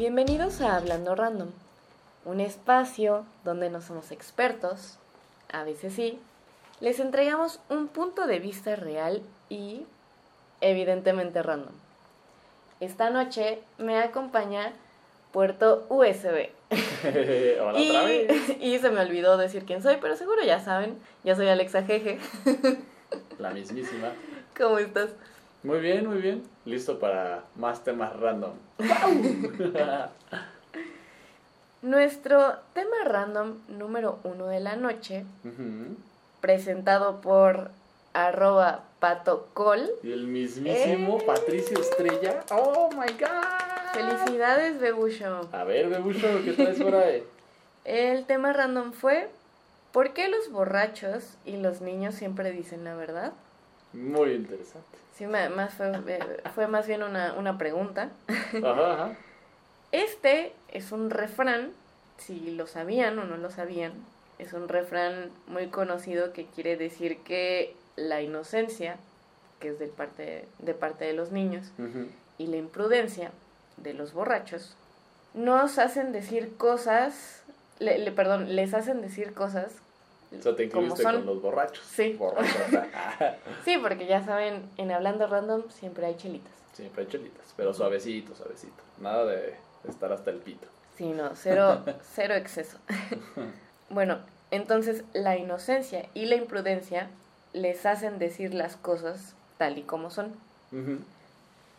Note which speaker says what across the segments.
Speaker 1: Bienvenidos a Hablando Random, un espacio donde no somos expertos, a veces sí, les entregamos un punto de vista real y evidentemente random. Esta noche me acompaña puerto USB.
Speaker 2: Hola
Speaker 1: y,
Speaker 2: otra vez.
Speaker 1: y se me olvidó decir quién soy, pero seguro ya saben, ya soy Alexa Jeje.
Speaker 2: La mismísima.
Speaker 1: ¿Cómo estás?
Speaker 2: Muy bien, muy bien. Listo para más temas random.
Speaker 1: Nuestro tema random número uno de la noche, presentado por arroba patocol.
Speaker 2: y el mismísimo
Speaker 1: Eh.
Speaker 2: Patricio Estrella. ¡Oh, my God!
Speaker 1: Felicidades, Bebucho.
Speaker 2: A ver, Bebucho, ¿qué traes por ahí?
Speaker 1: El tema random fue ¿Por qué los borrachos y los niños siempre dicen la verdad?
Speaker 2: Muy interesante.
Speaker 1: Sí, más fue, eh, fue más bien una, una pregunta.
Speaker 2: Ajá, ajá.
Speaker 1: Este es un refrán, si lo sabían o no lo sabían, es un refrán muy conocido que quiere decir que la inocencia, que es de parte, de parte de los niños, y la imprudencia de los borrachos nos hacen decir cosas, le, le- perdón, les hacen decir cosas
Speaker 2: O sea, te incluiste con los borrachos.
Speaker 1: Sí.
Speaker 2: Borrachos.
Speaker 1: Sí, porque ya saben, en Hablando Random siempre hay chelitas.
Speaker 2: Siempre hay chelitas, pero suavecito, suavecito. Nada de estar hasta el pito.
Speaker 1: Sí, no, cero, cero exceso. bueno, entonces la inocencia y la imprudencia les hacen decir las cosas tal y como son.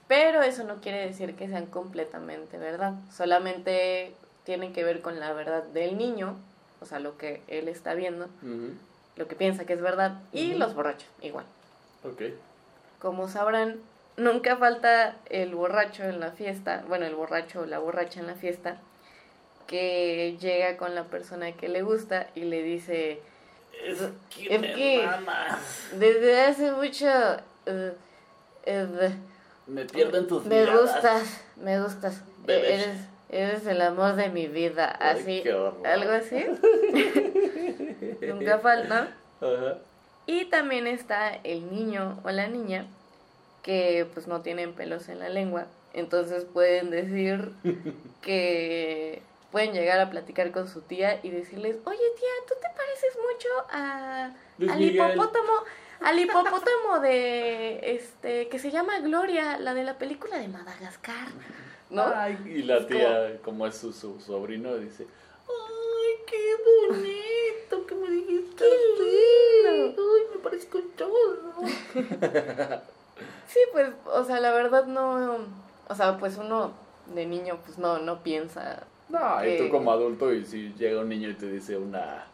Speaker 1: Pero eso no quiere decir que sean completamente verdad. Solamente tienen que ver con la verdad del niño, o sea, lo que él está viendo, lo que piensa que es verdad, y los borrachos, igual.
Speaker 2: Ok.
Speaker 1: Como sabrán, nunca falta el borracho en la fiesta, bueno, el borracho o la borracha en la fiesta, que llega con la persona que le gusta y le dice,
Speaker 2: Es
Speaker 1: que desde hace mucho eh, eh,
Speaker 2: Me pierden tus
Speaker 1: me
Speaker 2: miradas.
Speaker 1: gustas, me gustas,
Speaker 2: Bebé.
Speaker 1: eres, eres el amor de mi vida,
Speaker 2: Ay,
Speaker 1: así,
Speaker 2: qué horror.
Speaker 1: algo así. nunca falta. Y también está el niño o la niña que pues no tienen pelos en la lengua, entonces pueden decir que pueden llegar a platicar con su tía y decirles, oye tía, tú te pareces mucho a,
Speaker 2: Luis
Speaker 1: al
Speaker 2: Miguel".
Speaker 1: hipopótamo, al hipopótamo de este que se llama Gloria, la de la película de Madagascar, ¿no?
Speaker 2: Ay, y la tía, como es su, su sobrino, dice, ay, qué bonito que me dijiste. Ay, me parezco chorro.
Speaker 1: Sí, pues, o sea, la verdad no, o sea, pues uno de niño pues no, no piensa
Speaker 2: No, y tú como adulto, y si llega un niño y te dice una,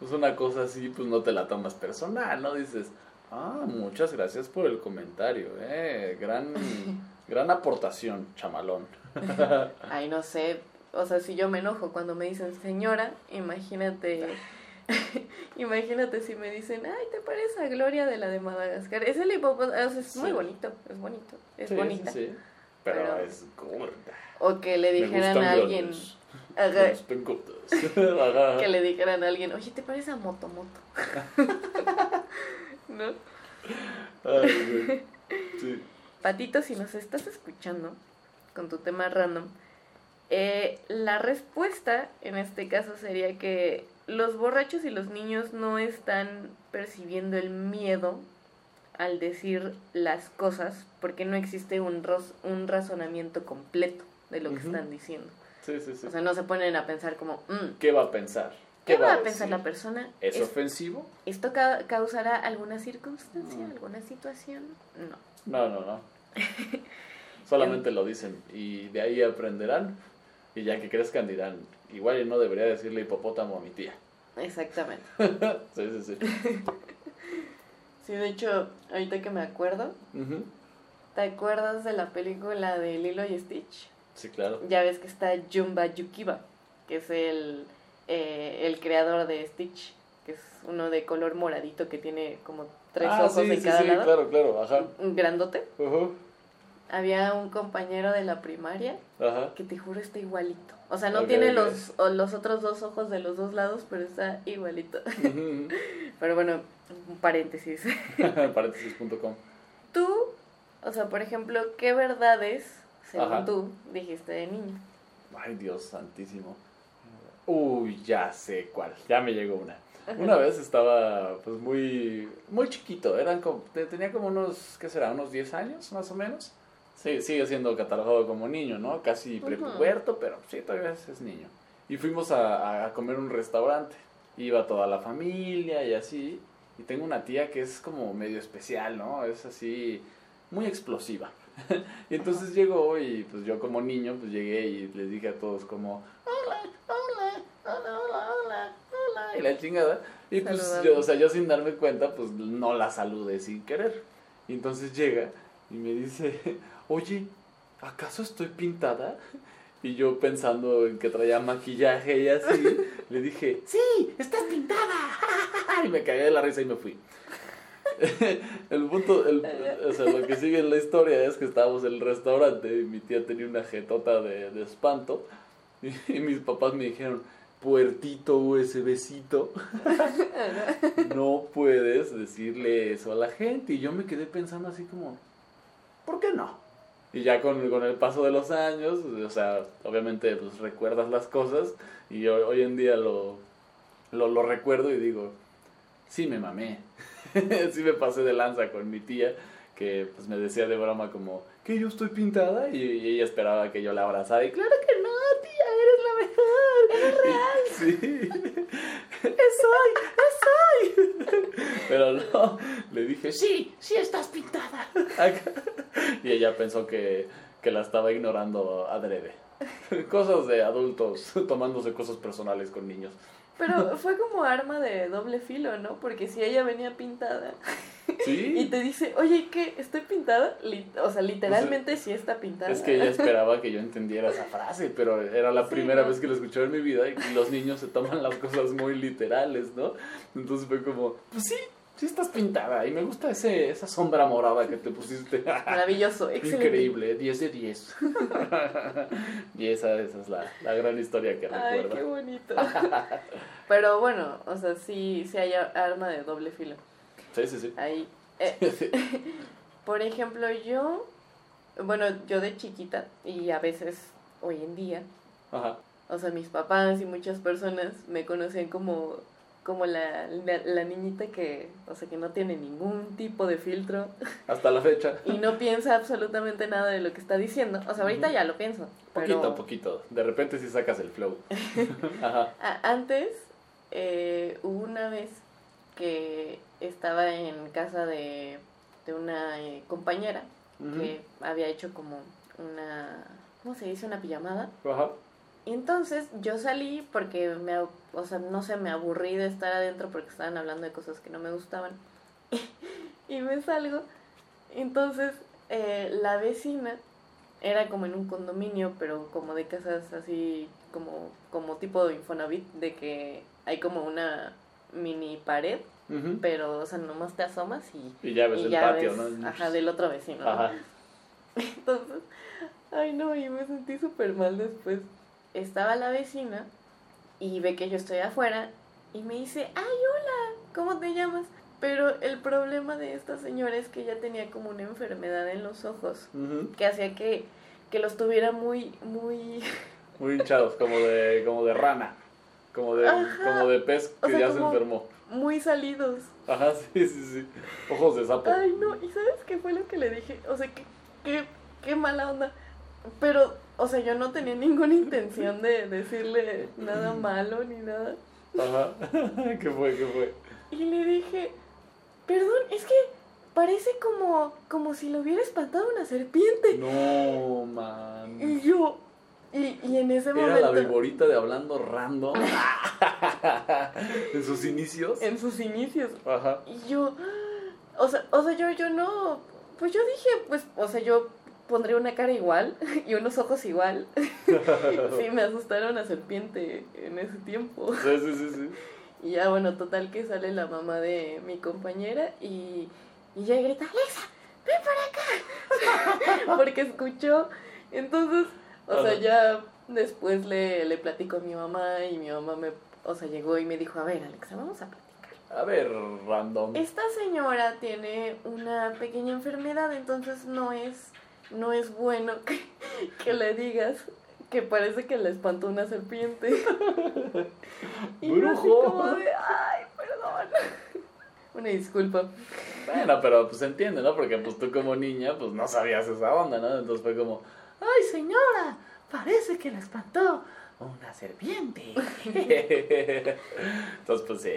Speaker 2: pues una cosa así, pues no te la tomas personal, ¿no? Dices, ah, muchas gracias por el comentario, eh, gran, gran aportación, chamalón.
Speaker 1: Ay, no sé. O sea, si yo me enojo cuando me dicen señora, imagínate. imagínate si me dicen, ay, te parece a Gloria de la de Madagascar. Es el hipopótamo. sea, es muy bonito, es bonito, es
Speaker 2: Sí,
Speaker 1: bonita.
Speaker 2: sí, sí. Pero,
Speaker 1: Pero-
Speaker 2: es gorda.
Speaker 1: O que le dijeran a alguien. Ajá. que le dijeran a alguien, oye, te parece a Motomoto. ¿No?
Speaker 2: Ay. Sí.
Speaker 1: Patito, si nos estás escuchando con tu tema random, eh, la respuesta en este caso sería que los borrachos y los niños no están percibiendo el miedo al decir las cosas porque no existe un, ros- un razonamiento completo de lo que están diciendo.
Speaker 2: Sí, sí, sí.
Speaker 1: O sea, no se ponen a pensar como, "Mm,
Speaker 2: ¿Qué va a pensar?
Speaker 1: ¿qué va a
Speaker 2: decir?
Speaker 1: pensar la persona?
Speaker 2: ¿Es
Speaker 1: ¿Es-
Speaker 2: ofensivo?
Speaker 1: ¿Esto ca- causará alguna circunstancia,
Speaker 2: Mm.
Speaker 1: alguna situación? No.
Speaker 2: No, no, no. Solamente lo dicen y de ahí aprenderán y ya que crezcan dirán, igual y no debería decirle hipopótamo a mi tía.
Speaker 1: Exactamente.
Speaker 2: Sí, sí, sí.
Speaker 1: Sí, de hecho, ahorita que me acuerdo. ¿te acuerdas de la película de Lilo y Stitch?
Speaker 2: Sí, claro.
Speaker 1: Ya ves que está Jumba Yukiba, que es el, eh, el creador de Stitch, que es uno de color moradito que tiene como tres
Speaker 2: ah,
Speaker 1: ojos
Speaker 2: sí,
Speaker 1: en
Speaker 2: sí,
Speaker 1: cada
Speaker 2: sí,
Speaker 1: lado.
Speaker 2: claro, claro, ajá.
Speaker 1: Un grandote. Había un compañero de la primaria
Speaker 2: Ajá.
Speaker 1: que te juro está igualito. O sea, no tiene los, o los otros dos ojos de los dos lados, pero está igualito.
Speaker 2: Ujú.
Speaker 1: Pero bueno, paréntesis.
Speaker 2: Paréntesis.com.
Speaker 1: Tú, o sea, por ejemplo, ¿qué verdades, según
Speaker 2: Ajá.
Speaker 1: tú, dijiste de niño?
Speaker 2: Ay, Dios santísimo. Uy, ya sé cuál. Ya me llegó una. Una vez estaba pues muy muy chiquito, eran como, tenía como unos, ¿qué será? Unos 10 años más o menos. Sí, sigue siendo catalogado como niño, ¿no? Casi prepuberto, pero sí, todavía es, niño. Y fuimos a, a comer un restaurante. Iba toda la familia y así. Y tengo una tía que es como medio especial, ¿no? Es así, muy explosiva. y entonces llegó y pues yo como niño pues llegué y les dije a todos como, hola, hola, hola, hola, hola, hola, y la chingada. Y pues yo, o sea, yo sin darme cuenta pues no la saludé sin querer. Y entonces llega y me dice, oye, ¿acaso estoy pintada? Y yo pensando en que traía maquillaje y así, le dije, sí, estás pintada. y me caí de la risa y me fui. el punto, el, o sea, lo que sigue en la historia es que estábamos en el restaurante y mi tía tenía una jetota de, de espanto y, mis papás me dijeron, puertito USBcito, no puedes decirle eso a la gente. Y yo me quedé pensando así como, ¿por qué no? Y ya con, con el paso de los años, o sea, obviamente pues recuerdas las cosas y hoy, hoy en día lo, lo, lo recuerdo y digo, sí me mamé. sí me pasé de lanza con mi tía, que pues me decía de broma como, que yo estoy pintada, y, ella esperaba que yo la abrazara, y claro que no, tía, eres la mejor. Es real. Sí. es soy, es soy. Pero no, le dije, sí, sí estás pintada. y ella pensó que, que la estaba ignorando adrede. Cosas de adultos tomándose cosas personales con niños.
Speaker 1: Pero fue como arma de doble filo, ¿no? Porque si ella venía pintada y te dice, oye, ¿qué? ¿Estoy pintada? o sea, literalmente sí está pintada.
Speaker 2: Es que ella esperaba que yo entendiera esa frase, pero era la primera vez que lo escuché en mi vida y los niños se toman las cosas muy literales, ¿no? Entonces fue como, pues sí, Sí estás pintada y me gusta ese, esa sombra morada que te pusiste.
Speaker 1: Maravilloso, excelente.
Speaker 2: Increíble, 10 de 10. y esa, esa es la, la, gran historia que recuerdo.
Speaker 1: Ay, qué bonito. Pero bueno, o sea, sí, sí hay arma de doble filo.
Speaker 2: Sí, sí, sí.
Speaker 1: Ahí. Eh, por ejemplo, yo, bueno, yo de chiquita y a veces hoy en día,
Speaker 2: Ajá.
Speaker 1: o sea, mis papás y muchas personas me conocen como como la, la, niñita que, o sea, que no tiene ningún tipo de filtro.
Speaker 2: Hasta la fecha.
Speaker 1: y no piensa absolutamente nada de lo que está diciendo. O sea, ahorita ya lo pienso.
Speaker 2: Poquito, poquito. De repente sí sacas el flow. Ajá.
Speaker 1: Antes, eh, hubo una vez que estaba en casa de, de una eh, compañera que había hecho como una, ¿cómo se dice? Una pijamada.
Speaker 2: Ajá.
Speaker 1: Entonces yo salí porque me, o sea, no sé, me aburrí de estar adentro porque estaban hablando de cosas que no me gustaban. y me salgo. Entonces eh, la vecina era como en un condominio, pero como de casas así, como, como tipo de Infonavit, de que hay como una mini pared, pero, o sea, nomás te asomas y...
Speaker 2: Y ya ves el patio, ¿no?
Speaker 1: Ajá, del otro vecino. Ajá. Entonces, ay no, y me sentí súper mal después estaba la vecina y ve que yo estoy afuera y me dice, ay, hola, ¿cómo te llamas? Pero el problema de esta señora es que ella tenía como una enfermedad en los ojos que hacía que, que los tuviera muy, muy...
Speaker 2: Muy hinchados, como de, como de rana, como de, como de pez que ya se enfermó.
Speaker 1: Muy salidos.
Speaker 2: Ajá, sí, sí, sí. Ojos de sapo.
Speaker 1: Ay, no, ¿y sabes qué fue lo que le dije? O sea, qué, qué, qué mala onda. Pero o sea, yo no tenía ninguna intención de decirle nada malo ni nada.
Speaker 2: Ajá. ¿Qué fue? ¿Qué fue?
Speaker 1: Y le dije, perdón, es que parece como, como si lo hubiera espantado una serpiente.
Speaker 2: No, man.
Speaker 1: Y yo, y, y en ese momento.
Speaker 2: Era la viborita de hablando random. en sus inicios.
Speaker 1: En sus inicios.
Speaker 2: Ajá.
Speaker 1: Y yo, o sea, o sea, yo, yo no. Pues yo dije, pues, o sea, yo pondría una cara igual y unos ojos igual. sí, me asustaron a serpiente en ese tiempo.
Speaker 2: Sí, sí, sí, sí.
Speaker 1: Y ya, bueno, total que sale la mamá de mi compañera y, y ya grita, Alexa, ven para acá. Porque escuchó. Entonces, o sea, ya después le, le platico a mi mamá y mi mamá me, o sea, llegó y me dijo, a ver, Alexa, vamos a platicar.
Speaker 2: A ver, random.
Speaker 1: Esta señora tiene una pequeña enfermedad, entonces no es no es bueno que, le digas que parece que le espantó una serpiente. y yo así
Speaker 2: ¡Brujo!
Speaker 1: como de, ay, perdón. Una disculpa.
Speaker 2: Bueno, pero pues se entiende, ¿no? Porque pues tú como niña, pues no sabías esa onda, ¿no? Entonces fue como, ¡ay, señora! Parece que la espantó una serpiente. Entonces, pues sí,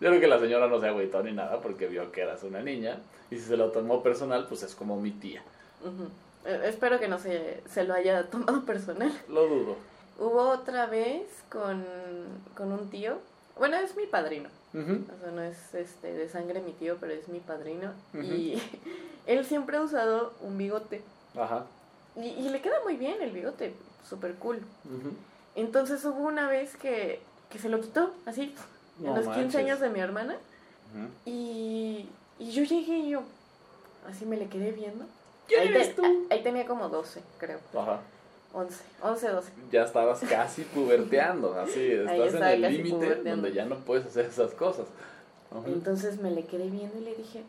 Speaker 2: yo creo que la señora no se agüitó ni nada porque vio que eras una niña. Y si se lo tomó personal, pues es como mi tía.
Speaker 1: Eh, espero que no se, se lo haya tomado personal.
Speaker 2: Lo dudo.
Speaker 1: Hubo otra vez con, con un tío. Bueno, es mi padrino. O sea, no es este de sangre mi tío, pero es mi padrino. Y él siempre ha usado un bigote.
Speaker 2: Ajá.
Speaker 1: Y, y le queda muy bien el bigote, súper cool. Entonces hubo una vez que, que se lo quitó, así,
Speaker 2: No
Speaker 1: en los 15
Speaker 2: manches.
Speaker 1: años de mi hermana. Y, y yo llegué y yo, así me le quedé viendo.
Speaker 2: ¿Quién
Speaker 1: ahí,
Speaker 2: eres
Speaker 1: te-
Speaker 2: tú?
Speaker 1: ahí- tenía como 12, creo.
Speaker 2: Ajá.
Speaker 1: 11, 11, 12.
Speaker 2: Ya estabas casi puberteando, así, estás en el límite donde ya no puedes hacer esas cosas.
Speaker 1: Entonces me le quedé viendo y le dije,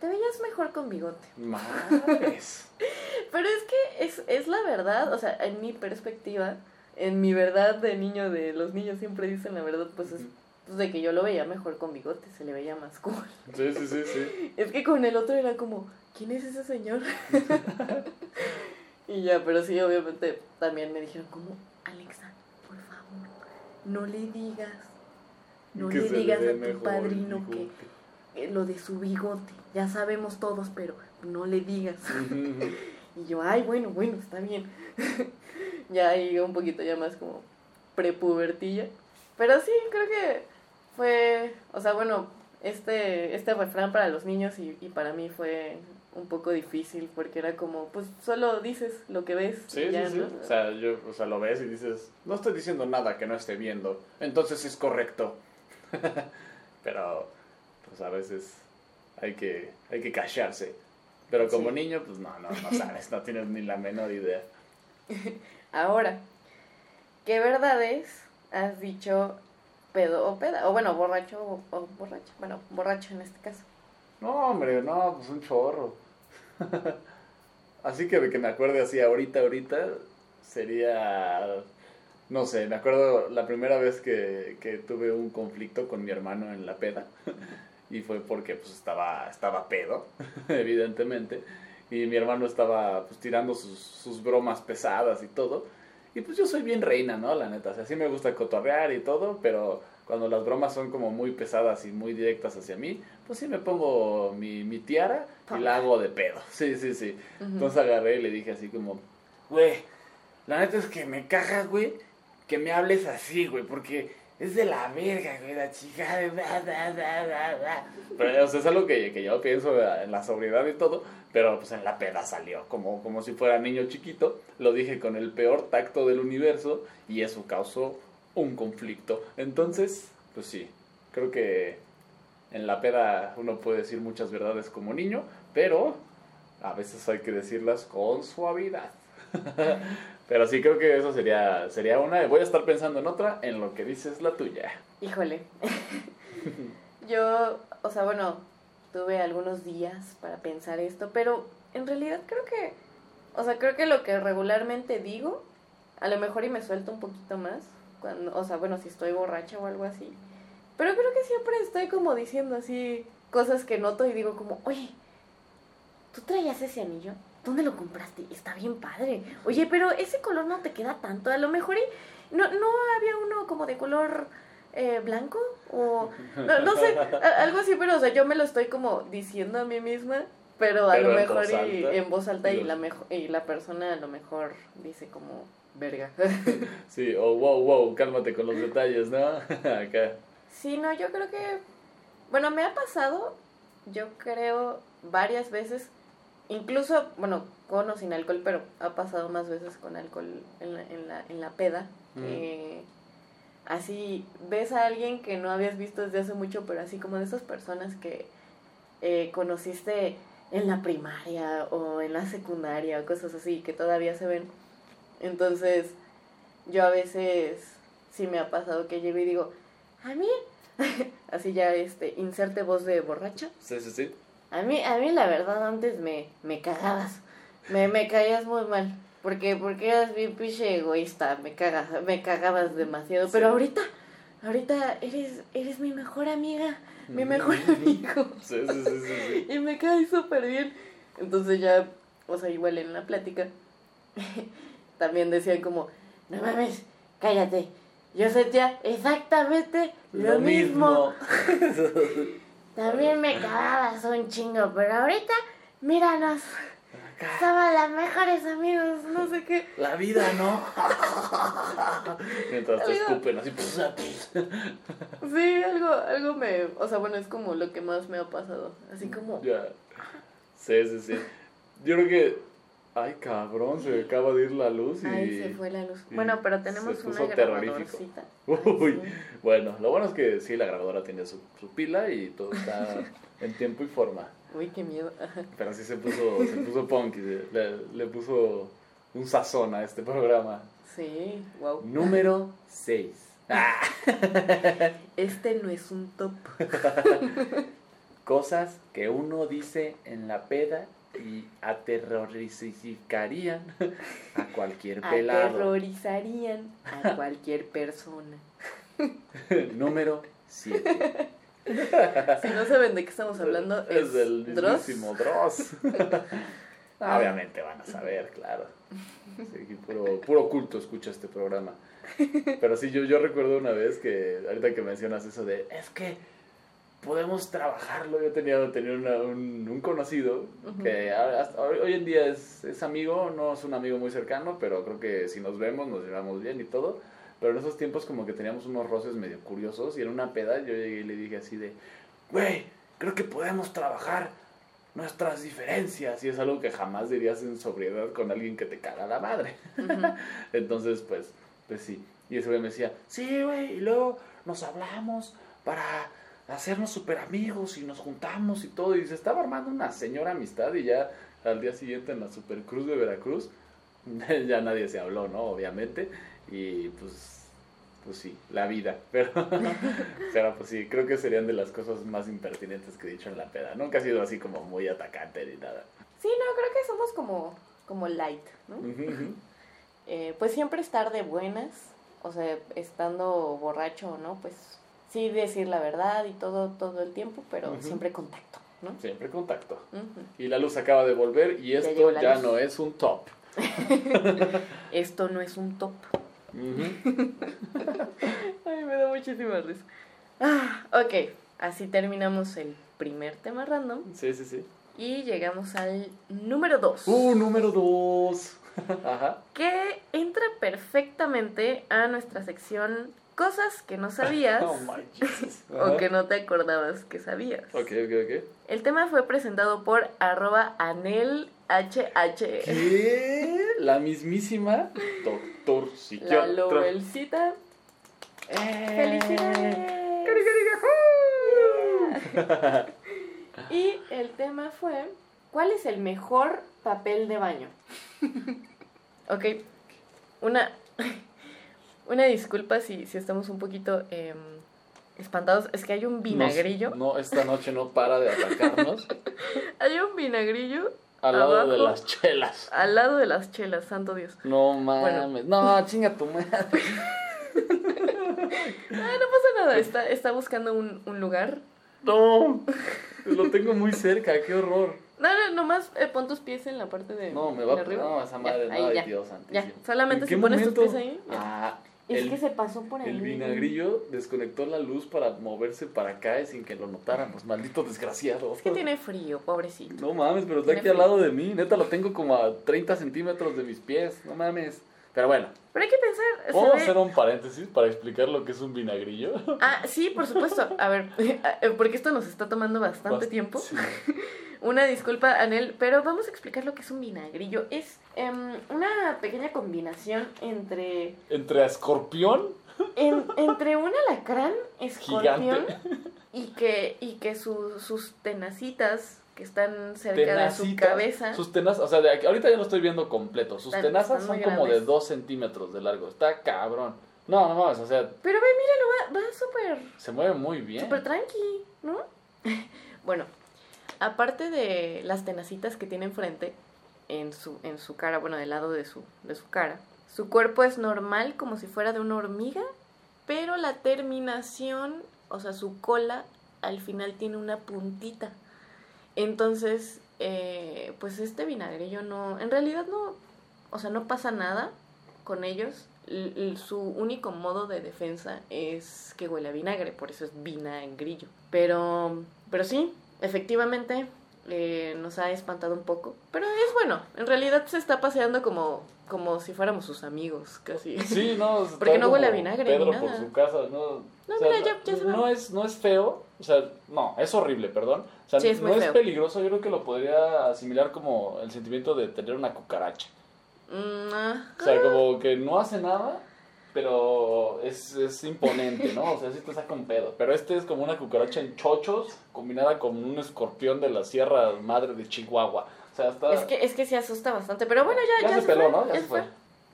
Speaker 1: te veías mejor con bigote.
Speaker 2: Madres.
Speaker 1: Pero es que es, es la verdad, o sea, en mi perspectiva, en mi verdad de niño, de los niños siempre dicen la verdad, pues es pues, de que yo lo veía mejor con bigote, se le veía más cool.
Speaker 2: Sí, sí, sí, sí.
Speaker 1: Es que con el otro era como, ¿quién es ese señor? y ya, pero sí, obviamente también me dijeron como, Alexa, por favor, no le digas, no
Speaker 2: Que
Speaker 1: le digas a tu
Speaker 2: mejor,
Speaker 1: padrino que
Speaker 2: bigote.
Speaker 1: eh, lo de su bigote, ya sabemos todos, pero no le digas. Y yo, ay, bueno, bueno, está bien. ya ahí un poquito ya más como prepubertilla. Pero sí, creo que fue, o sea, bueno, este, este refrán para los niños y, y para mí fue un poco difícil porque era como, pues solo dices lo que ves.
Speaker 2: Sí,
Speaker 1: ya,
Speaker 2: sí, sí.
Speaker 1: ¿no?
Speaker 2: O sea, yo, o sea, lo ves y dices, no estoy diciendo nada que no esté viendo, entonces es correcto. Pero, pues a veces hay que, hay que callarse. Pero como
Speaker 1: Sí.
Speaker 2: niño, pues no, no, no sabes, no tienes ni la menor idea.
Speaker 1: Ahora, ¿qué verdades has dicho pedo o peda? O bueno, borracho o, o borracha. Bueno, borracho en este caso.
Speaker 2: No, hombre, no, pues un chorro. así que que me acuerde así ahorita, ahorita, sería, no sé, me acuerdo la primera vez que, que tuve un conflicto con mi hermano en la peda. y fue porque pues estaba, estaba pedo, evidentemente. Y mi hermano estaba pues tirando sus, sus bromas pesadas y todo. Y pues yo soy bien reina, ¿no? La neta, o sea, sí me gusta cotorrear y todo, pero cuando las bromas son como muy pesadas y muy directas hacia mí, pues sí me pongo mi, mi tiara y la hago de pedo. Sí, sí, sí. Entonces agarré y le dije así como, güey, la neta es que me caga, güey, que me hables así, güey, porque es de la verga, güey, la chica de... bla, bla, bla, bla, bla". Pero, o sea, es algo que, que yo pienso en la sobriedad y todo, pero pues en la peda salió, como, como si fuera niño chiquito, lo dije con el peor tacto del universo y eso causó un conflicto. Entonces, pues sí, creo que en la peda uno puede decir muchas verdades como niño, pero a veces hay que decirlas con suavidad. pero sí, creo que eso sería, sería una. Voy a estar pensando en otra, en lo que dices la tuya.
Speaker 1: Híjole. Yo, o sea, bueno, tuve algunos días para pensar esto, pero en realidad creo que, o sea, creo que lo que regularmente digo, a lo mejor y me suelto un poquito más, cuando, o sea, bueno, si estoy borracha o algo así, pero creo que siempre estoy como diciendo así cosas que noto y digo como, oye, ¿tú traías ese anillo? ¿Dónde lo compraste? Está bien padre. Oye, pero ese color no te queda tanto. A lo mejor y no, no había uno como de color eh, blanco o no, no sé, a- algo así, pero o sea, yo me lo estoy como diciendo a mí misma, pero a
Speaker 2: Pero
Speaker 1: lo
Speaker 2: en
Speaker 1: mejor
Speaker 2: voz
Speaker 1: y
Speaker 2: alta.
Speaker 1: en voz alta y la mejo- y la persona a lo mejor dice como verga.
Speaker 2: Sí, o wow, wow, cálmate con los detalles, ¿no? Acá.
Speaker 1: Sí, no, yo creo que bueno, me ha pasado, yo creo varias veces incluso, bueno, con o sin alcohol, pero ha pasado más veces con alcohol en la, en la, en la peda. que así ves a alguien que no habías visto desde hace mucho, pero así como de esas personas que eh, conociste en la primaria o en la secundaria o cosas así, que todavía se ven. Entonces, yo a veces sí me ha pasado que llego y digo, a mí, así ya, este, inserte voz de borracha.
Speaker 2: Sí, sí, sí.
Speaker 1: A mí, a mí la verdad antes me, me cagabas, me, me caías muy mal. Porque, porque eras bien pinche egoísta, me cagas, me cagabas demasiado. Pero ahorita, ahorita eres, eres mi mejor amiga, mi mejor amigo.
Speaker 2: Sí, sí, sí, sí, sí.
Speaker 1: Y me cae súper bien. Entonces ya, o sea, igual en la plática, también decían como, no mames, cállate. Yo sentía exactamente lo, mismo. También me cagabas un chingo, pero ahorita, míranos. Somos los mejores amigos, no sé qué.
Speaker 2: La vida, ¿no? Mientras te escupen así.
Speaker 1: Sí, algo, algo me. O sea, bueno, es como lo que más me ha pasado. Así como.
Speaker 2: Ya. Sí, sí, sí. Yo creo que. Ay, cabrón, se acaba de ir la luz y.
Speaker 1: Ay, se fue la luz. Bueno, pero tenemos una grabadorcita.
Speaker 2: Uy,
Speaker 1: Ay, sí.
Speaker 2: bueno, lo bueno es que sí, la grabadora tiene su, su pila y todo está en tiempo y forma.
Speaker 1: Uy, qué miedo.
Speaker 2: Pero sí se puso, se puso punky, le, le puso un sazón a este programa.
Speaker 1: Sí, wow.
Speaker 2: Número 6.
Speaker 1: Este no es un top.
Speaker 2: Cosas que uno dice en la peda y aterrorizarían a cualquier pelado.
Speaker 1: Aterrorizarían a cualquier persona.
Speaker 2: Número 7.
Speaker 1: Si no saben de qué estamos hablando, es,
Speaker 2: Es del
Speaker 1: Dross.
Speaker 2: Dross. Obviamente van a saber, claro. Sí, puro, puro culto escucha este programa. Pero sí, yo, yo recuerdo una vez que, ahorita que mencionas eso de, es que podemos trabajarlo. Yo tenía, tenía una- un, un conocido que hasta hoy en día es, es amigo, no es un amigo muy cercano, pero creo que si nos vemos nos llevamos bien y todo. Pero en esos tiempos como que teníamos unos roces medio curiosos y en una peda yo llegué y le dije así de, güey, creo que podemos trabajar nuestras diferencias y es algo que jamás dirías en sobriedad con alguien que te caga la madre. Entonces, pues, pues sí. Y ese güey me decía, sí, güey, y luego nos hablamos para hacernos super amigos y nos juntamos y todo. Y se estaba armando una señora amistad y ya al día siguiente en la Supercruz de Veracruz ya nadie se habló, ¿no? Obviamente. Y pues, pues sí, la vida. Pero, pero pues sí, creo que serían de las cosas más impertinentes que he dicho en la peda. Nunca ha sido así como muy atacante ni nada.
Speaker 1: Sí, no, creo que somos como, como light, ¿no? Eh, pues siempre estar de buenas, o sea, estando borracho o no, pues sí decir la verdad y todo, todo el tiempo, pero siempre contacto, ¿no?
Speaker 2: Siempre contacto. Y la luz acaba de volver y esto ya no es un top.
Speaker 1: Esto no es un top. Ay, me da muchísima risa. Ah, ok, así terminamos el primer tema random
Speaker 2: Sí, sí, sí.
Speaker 1: y llegamos al número 2,
Speaker 2: Uh, número dos. Ajá.
Speaker 1: que entra perfectamente a nuestra sección cosas que no sabías
Speaker 2: Oh my Jesus.
Speaker 1: o que no te acordabas que sabías.
Speaker 2: Ok, ok, ok.
Speaker 1: El tema fue presentado por arroba anelhh.
Speaker 2: ¿Qué? La mismísima doctor
Speaker 1: La
Speaker 2: psiquiatra.
Speaker 1: Lorelcita.
Speaker 2: Eh.
Speaker 1: ¡Felicidades! y el tema fue, ¿cuál es el mejor papel de baño? ok, una, una disculpa si, si estamos un poquito em, espantados, es que hay un vinagrillo,
Speaker 2: Nos- no, esta noche no para de atacarnos
Speaker 1: hay un vinagrillo
Speaker 2: al lado de las chelas.
Speaker 1: al lado de las chelas, santo Dios.
Speaker 2: No mames. No, chinga tu madre.
Speaker 1: Ah, no pasa nada, está, está buscando un, un lugar.
Speaker 2: No. Lo tengo muy cerca, qué horror.
Speaker 1: No, no, nomás eh, pon tus pies en la parte de,
Speaker 2: No, me va a. No, esa
Speaker 1: Ya,
Speaker 2: madre,
Speaker 1: ahí,
Speaker 2: no,
Speaker 1: ya.
Speaker 2: Dios santísimo.
Speaker 1: Ya, solamente
Speaker 2: ¿En
Speaker 1: si pones tus pies ahí. ya.
Speaker 2: Ah,
Speaker 1: es
Speaker 2: el-
Speaker 1: que se pasó por ahí.
Speaker 2: El vinagrillo desconectó la luz para moverse para acá y sin que lo notáramos. Maldito desgraciado.
Speaker 1: Es que tiene frío, pobrecito.
Speaker 2: No mames, pero está aquí al lado de mí. Neta, lo tengo como a 30 centímetros de mis pies. No mames. Pero bueno,
Speaker 1: Pero hay que pensar.
Speaker 2: ¿puedo
Speaker 1: ve-
Speaker 2: hacer un paréntesis para explicar lo que es un vinagrillo?
Speaker 1: Ah, sí, por supuesto. A ver, eh, porque esto nos está tomando bastante
Speaker 2: Bast-
Speaker 1: tiempo.
Speaker 2: Sí.
Speaker 1: Una disculpa, Anel, pero vamos a explicar lo que es un vinagrillo. Es em, una pequeña combinación entre
Speaker 2: Entre escorpión,
Speaker 1: en- entre un alacrán, escorpión
Speaker 2: gigante,
Speaker 1: y que y que su- sus tenacitas que están cerca de su cabeza.
Speaker 2: Sus tenazas, o sea, de aquí- ahorita ya lo estoy viendo completo. Sus
Speaker 1: Están-
Speaker 2: tenazas son como de
Speaker 1: grandes.
Speaker 2: 2 centímetros de largo. Está cabrón. No, no mames, o sea,
Speaker 1: Pero ve, míralo, va, va súper
Speaker 2: se mueve muy bien.
Speaker 1: Súper tranqui, ¿no? bueno, aparte de las tenacitas que tiene enfrente, en su, en su cara, bueno, del lado de su, de su cara. Su cuerpo es normal, como si fuera de una hormiga, pero la terminación, o sea, su cola, al final tiene una puntita. Entonces, eh, pues este vinagrillo no, en realidad no, o sea, no pasa nada con ellos. Su único modo de defensa es que huele a vinagre, por eso es vinagrillo. Pero, pero sí, efectivamente, eh, nos ha espantado un poco. Pero es bueno, en realidad se está paseando como, como si fuéramos sus amigos, casi.
Speaker 2: Sí, no.
Speaker 1: Porque no huele a vinagre
Speaker 2: Pedro
Speaker 1: ni
Speaker 2: por su casa, no.
Speaker 1: No,
Speaker 2: o sea,
Speaker 1: mira, ya- ya se va.
Speaker 2: no es, no es feo, o sea, no, es horrible, perdón. O sea,
Speaker 1: Sí, es
Speaker 2: no es
Speaker 1: feo.
Speaker 2: peligroso, yo creo que lo podría asimilar como el sentimiento de tener una cucaracha.
Speaker 1: Mm, ah,
Speaker 2: O sea, como que no hace nada, pero es, es imponente, ¿no? O sea, sí te saca un pedo. Pero este es como una cucaracha en chochos combinada con un escorpión de la Sierra Madre de Chihuahua. O sea, está...
Speaker 1: es que, es que se asusta bastante, pero bueno, ya,
Speaker 2: ya,
Speaker 1: ya
Speaker 2: se peló,
Speaker 1: fue,
Speaker 2: ¿no? Ya,
Speaker 1: ya
Speaker 2: se fue.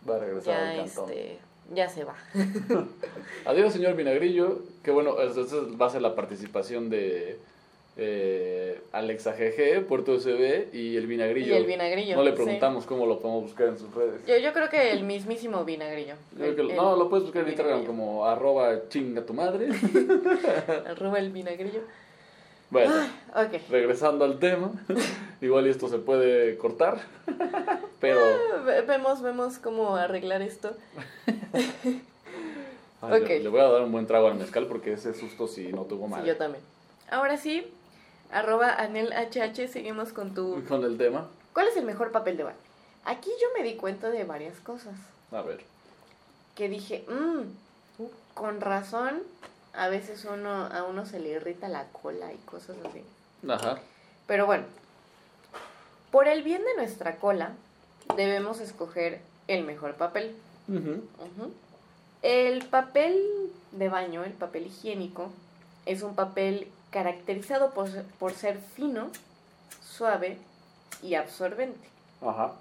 Speaker 2: Va a regresar
Speaker 1: Ya,
Speaker 2: al cantón.
Speaker 1: este, ya se va.
Speaker 2: Adiós, señor Vinagrillo. Que bueno, esa va a ser la participación de eh, Alexa GG, Puerto USB y el Vinagrillo.
Speaker 1: Y el vinagrillo.
Speaker 2: No le
Speaker 1: sí.
Speaker 2: preguntamos cómo lo podemos buscar en sus redes.
Speaker 1: Yo, yo creo que el mismísimo vinagrillo.
Speaker 2: Yo creo que lo-
Speaker 1: El-
Speaker 2: no, lo puedes buscar en Instagram como arroba chinga tu madre.
Speaker 1: Arroba el vinagrillo.
Speaker 2: Bueno,
Speaker 1: Ok.
Speaker 2: regresando al tema, igual esto se puede cortar, pero
Speaker 1: Ve- Vemos, vemos cómo arreglar esto.
Speaker 2: ay, le, le voy a dar un buen trago al mezcal porque ese susto sí no tuvo
Speaker 1: Sí,
Speaker 2: mal
Speaker 1: yo también. Ahora sí, arroba anelhh, seguimos con tu...
Speaker 2: con el tema.
Speaker 1: ¿Cuál es el mejor papel de baño? Aquí yo me di cuenta de varias cosas.
Speaker 2: A ver.
Speaker 1: Que dije, mmm, con razón, a veces uno, a uno se le irrita la cola y cosas así.
Speaker 2: Ajá.
Speaker 1: Pero bueno, por el bien de nuestra cola, debemos escoger el mejor papel. El papel de baño, el papel higiénico, es un papel caracterizado por, ser- por ser fino, suave y absorbente.
Speaker 2: Ajá.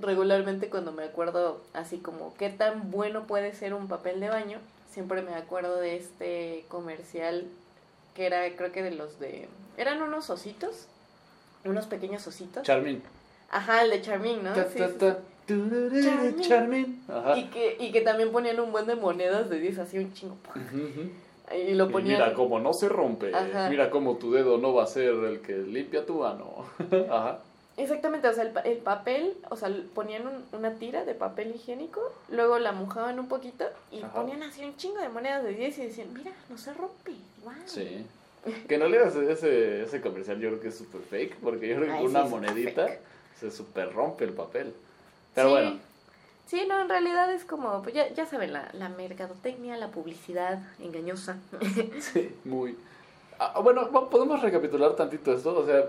Speaker 1: Regularmente cuando me acuerdo así como qué tan bueno puede ser un papel de baño, siempre me acuerdo de este comercial que era creo que de los de... Eran unos ositos, unos pequeños ositos.
Speaker 2: Charmin.
Speaker 1: Ajá, el de Charmin, ¿no?
Speaker 2: Ta, ta, ta. Charmin. Ajá.
Speaker 1: Y que, y que también ponían un buen de monedas de 10 así un chingo.
Speaker 2: Ujú.
Speaker 1: Y lo
Speaker 2: Y
Speaker 1: ponían.
Speaker 2: mira cómo no se rompe.
Speaker 1: Ajá.
Speaker 2: Mira cómo tu dedo no va a ser el que limpia tu mano. Ajá.
Speaker 1: Exactamente, o sea, el, el papel, o sea, ponían un- una tira de papel higiénico, luego la mojaban un poquito y
Speaker 2: Ajá.
Speaker 1: ponían así un chingo de monedas de 10 y decían, mira, no se rompe. Wow.
Speaker 2: Sí. Que no le ese, ese, comercial yo creo que es super fake, porque yo creo que
Speaker 1: Ay, sí,
Speaker 2: una monedita se super rompe el papel. Pero
Speaker 1: Sí.
Speaker 2: bueno,
Speaker 1: Sí, no, en realidad es como, pues ya, ya saben, la, la mercadotecnia, la publicidad engañosa.
Speaker 2: sí, muy... Ah, bueno, va- podemos recapitular tantito esto, o sea,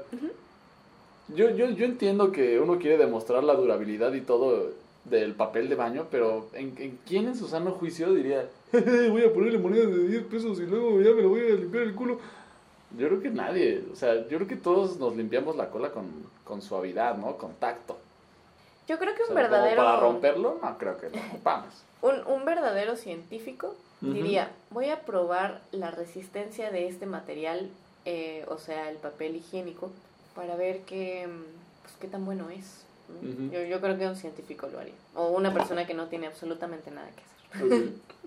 Speaker 2: yo, yo, yo entiendo que uno quiere demostrar la durabilidad y todo del papel de baño, pero ¿en, en quién en su sano juicio diría, voy a ponerle monedas de 10 pesos y luego ya me lo voy a limpiar el culo? Yo creo que nadie, o sea, yo creo que todos nos limpiamos la cola con, con suavidad, ¿no? Con tacto.
Speaker 1: Yo creo que
Speaker 2: O
Speaker 1: un
Speaker 2: como
Speaker 1: verdadero...
Speaker 2: para romperlo, no creo que lo rompamos.
Speaker 1: Un, un verdadero científico diría, voy a probar la resistencia de este material, eh, o sea, el papel higiénico, para ver qué, mm, pues, qué tan bueno es. yo, yo creo que un científico lo haría. O una persona que no tiene absolutamente nada que hacer.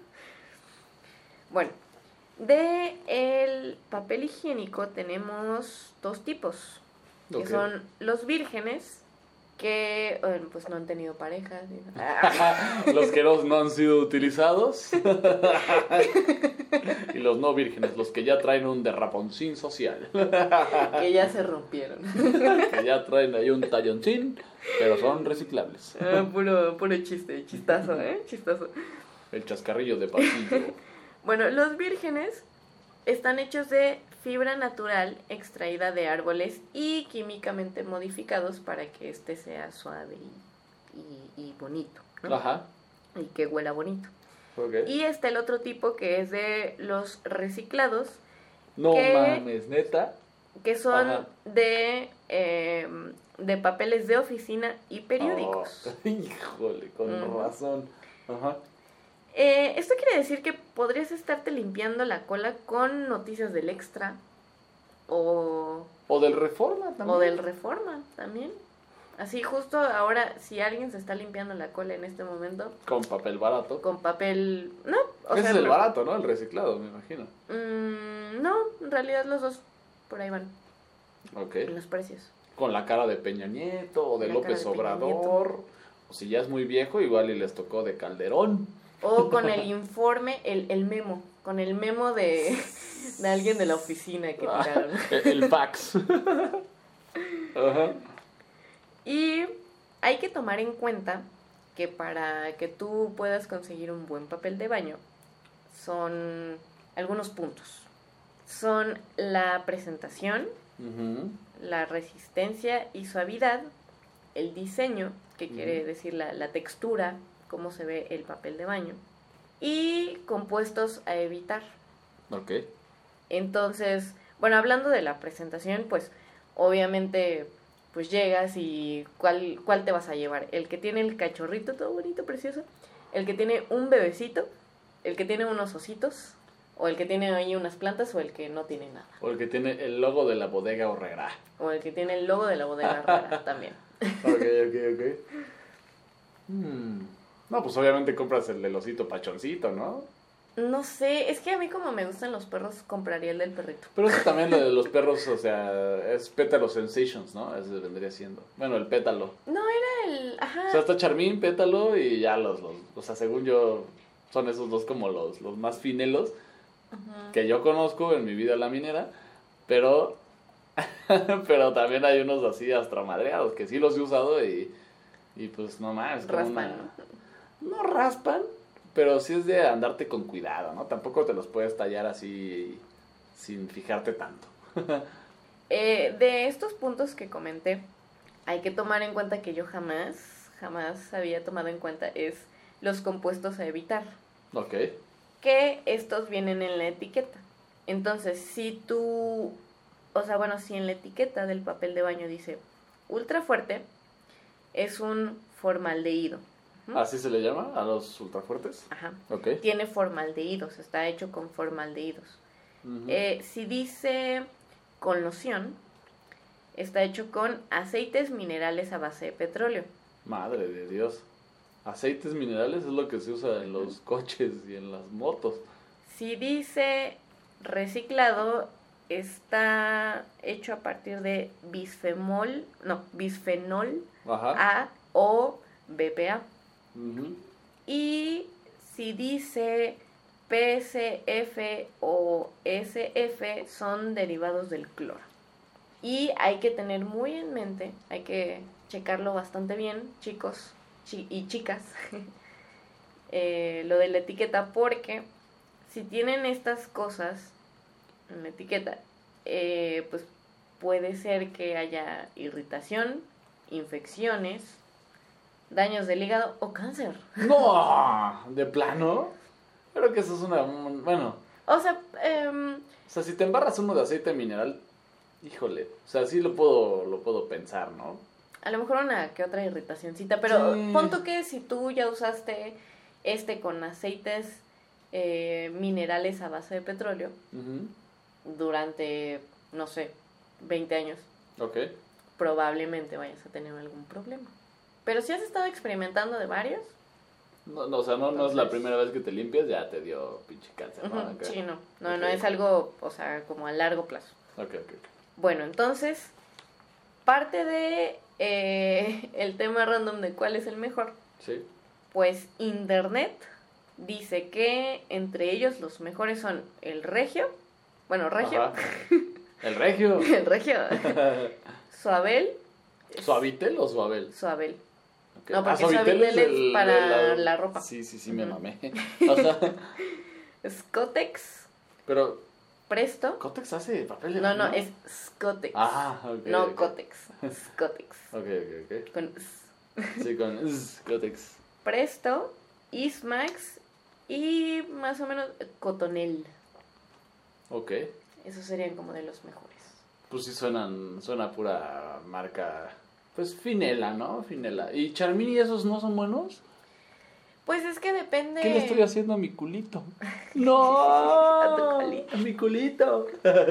Speaker 1: Bueno, de el papel higiénico tenemos dos tipos, que son los vírgenes, que pues no han tenido pareja. ni-
Speaker 2: los que no han sido utilizados. y los no vírgenes, los que ya traen un derraponcín social.
Speaker 1: que ya se rompieron.
Speaker 2: que ya traen ahí un talloncín, pero son reciclables.
Speaker 1: Ah, puro, puro chiste, chistazo, ¿eh? Chistazo.
Speaker 2: El chascarrillo de pasillo.
Speaker 1: Bueno, los vírgenes están hechos de fibra natural extraída de árboles y químicamente modificados para que este sea suave y, y- y bonito, ¿no?
Speaker 2: Ajá.
Speaker 1: Y que huela bonito.
Speaker 2: ok.
Speaker 1: Y está el otro tipo que es de los reciclados,
Speaker 2: No
Speaker 1: ¿Qué?
Speaker 2: mames, neta.
Speaker 1: que son
Speaker 2: Ajá.
Speaker 1: de, eh, de papeles de oficina y periódicos.
Speaker 2: Oh, híjole, con razón. Ajá.
Speaker 1: Eh, esto quiere decir que podrías estarte limpiando la cola con noticias del extra o,
Speaker 2: O del Reforma también.
Speaker 1: o del reforma también. Así justo ahora, si alguien se está limpiando la cola en este momento,
Speaker 2: Con papel barato.
Speaker 1: con papel... No, o
Speaker 2: Ese
Speaker 1: sea,
Speaker 2: es el barato, ¿no? El reciclado, me imagino.
Speaker 1: Mm, no, en realidad los dos por ahí van,
Speaker 2: Ok.
Speaker 1: en los precios.
Speaker 2: Con la cara de Peña Nieto o de
Speaker 1: La
Speaker 2: López
Speaker 1: de
Speaker 2: Obrador. O si ya es muy viejo, igual y les tocó de Calderón.
Speaker 1: O con el informe, el, el memo, con el memo de, de alguien de la oficina que tiraron.
Speaker 2: El, el fax. Ajá.
Speaker 1: Y hay que tomar en cuenta que para que tú puedas conseguir un buen papel de baño son algunos puntos. Son la presentación, la resistencia y suavidad, el diseño, que quiere decir la, la textura, cómo se ve el papel de baño, y compuestos a evitar.
Speaker 2: Ok.
Speaker 1: Entonces, bueno, hablando de la presentación, pues obviamente pues llegas y ¿cuál, cuál te vas a llevar? El que tiene el cachorrito todo bonito, precioso, el que tiene un bebecito, el que tiene unos ositos, o el que tiene ahí unas plantas, o el que no tiene nada,
Speaker 2: O el que tiene el logo de la bodega horrera.
Speaker 1: o el que tiene el logo de la bodega Herrera también.
Speaker 2: Ok, ok, ok. Hmm. No, pues obviamente compras el del osito pachoncito, ¿no?
Speaker 1: No sé, es que a mí como me gustan los perros, compraría el del perrito.
Speaker 2: Pero eso también lo de los perros, o sea, es pétalo sensations, ¿no? Eso vendría siendo. Bueno, el pétalo.
Speaker 1: No, era el... Ajá.
Speaker 2: O sea, está Charmín, pétalo y ya los, los, o sea, según yo, son esos dos como los, los más finelos que yo conozco en mi vida la minera, pero, pero también hay unos así astromadreados que sí los he usado y, y pues no más.
Speaker 1: Raspan,
Speaker 2: una- No raspan, pero sí es de andarte con cuidado, ¿no? Tampoco te los puedes tallar así sin fijarte tanto.
Speaker 1: Eh, de estos puntos que comenté, hay que tomar en cuenta que yo jamás, jamás había tomado en cuenta es los compuestos a evitar,
Speaker 2: Ok.
Speaker 1: que estos vienen en la etiqueta. Entonces, si tú, o sea, bueno, si en la etiqueta del papel de baño dice ultra fuerte, es un formaldehído.
Speaker 2: ¿Así se le llama a los ultrafuertes?
Speaker 1: Ajá.
Speaker 2: Ok.
Speaker 1: Tiene formaldehídos, está hecho con formaldehídos. Eh, si dice con loción, está hecho con aceites minerales a base de petróleo.
Speaker 2: Madre de Dios. Aceites minerales es lo que se usa en los coches y en las motos.
Speaker 1: Si dice reciclado, está hecho a partir de bisfemol, no, bisfenol
Speaker 2: Ajá.
Speaker 1: A o BPA. Y si dice PCF o SF son derivados del cloro. Y hay que tener muy en mente, hay que checarlo bastante bien, chicos chi- y chicas, eh, lo de la etiqueta, porque si tienen estas cosas en la etiqueta, eh, pues puede ser que haya irritación, infecciones, daños del hígado o cáncer.
Speaker 2: No, de plano. Creo que eso es una. un- Bueno,
Speaker 1: O sea, em,
Speaker 2: o sea, si te embarras uno de aceite mineral, híjole. O sea, sí lo puedo, lo puedo pensar, ¿no?
Speaker 1: a lo mejor una que otra irritacióncita, pero
Speaker 2: Sí.
Speaker 1: pon tú que si tú ya usaste este con aceites eh, minerales a base de petróleo durante, no sé, 20 años,
Speaker 2: Ok.
Speaker 1: probablemente vayas a tener algún problema. Pero si has estado experimentando de varios,
Speaker 2: No, no, o sea, no, no es la primera vez que te limpias, ya te dio pinche cáncer, Ok.
Speaker 1: sí, no, no, no es algo, o sea, como a largo plazo.
Speaker 2: Ok, ok.
Speaker 1: Bueno, entonces, parte de eh, el tema random de cuál es el mejor,
Speaker 2: Sí.
Speaker 1: pues Internet dice que entre ellos los mejores son el regio, bueno, regio,
Speaker 2: Ajá. El regio.
Speaker 1: el regio, Suabel,
Speaker 2: ¿Suavitel o Suabel?
Speaker 1: Suabel. No, porque
Speaker 2: Suavitel
Speaker 1: Suavitel es para la ropa.
Speaker 2: Sí, sí, sí, me
Speaker 1: Ujú.
Speaker 2: mamé. Ajá.
Speaker 1: Scotex,
Speaker 2: Pero,
Speaker 1: Presto,
Speaker 2: ¿Cotex hace papel de
Speaker 1: no, no, es Scotex,
Speaker 2: Ah, ok.
Speaker 1: no
Speaker 2: ok.
Speaker 1: Cotex, Scotex,
Speaker 2: Ok, ok, ok.
Speaker 1: con S.
Speaker 2: Sí, con zzz, Cotex.
Speaker 1: Presto, Ismax y más o menos Cotonel.
Speaker 2: Ok.
Speaker 1: Esos serían como de los mejores.
Speaker 2: Pues sí suenan, suena pura marca, pues finela, ¿no? Finela. ¿Y Charmini y esos no son buenos?
Speaker 1: Pues es que depende.
Speaker 2: ¿Qué le estoy haciendo a mi culito? ¡No!
Speaker 1: A tu culito.
Speaker 2: ¡A mi culito!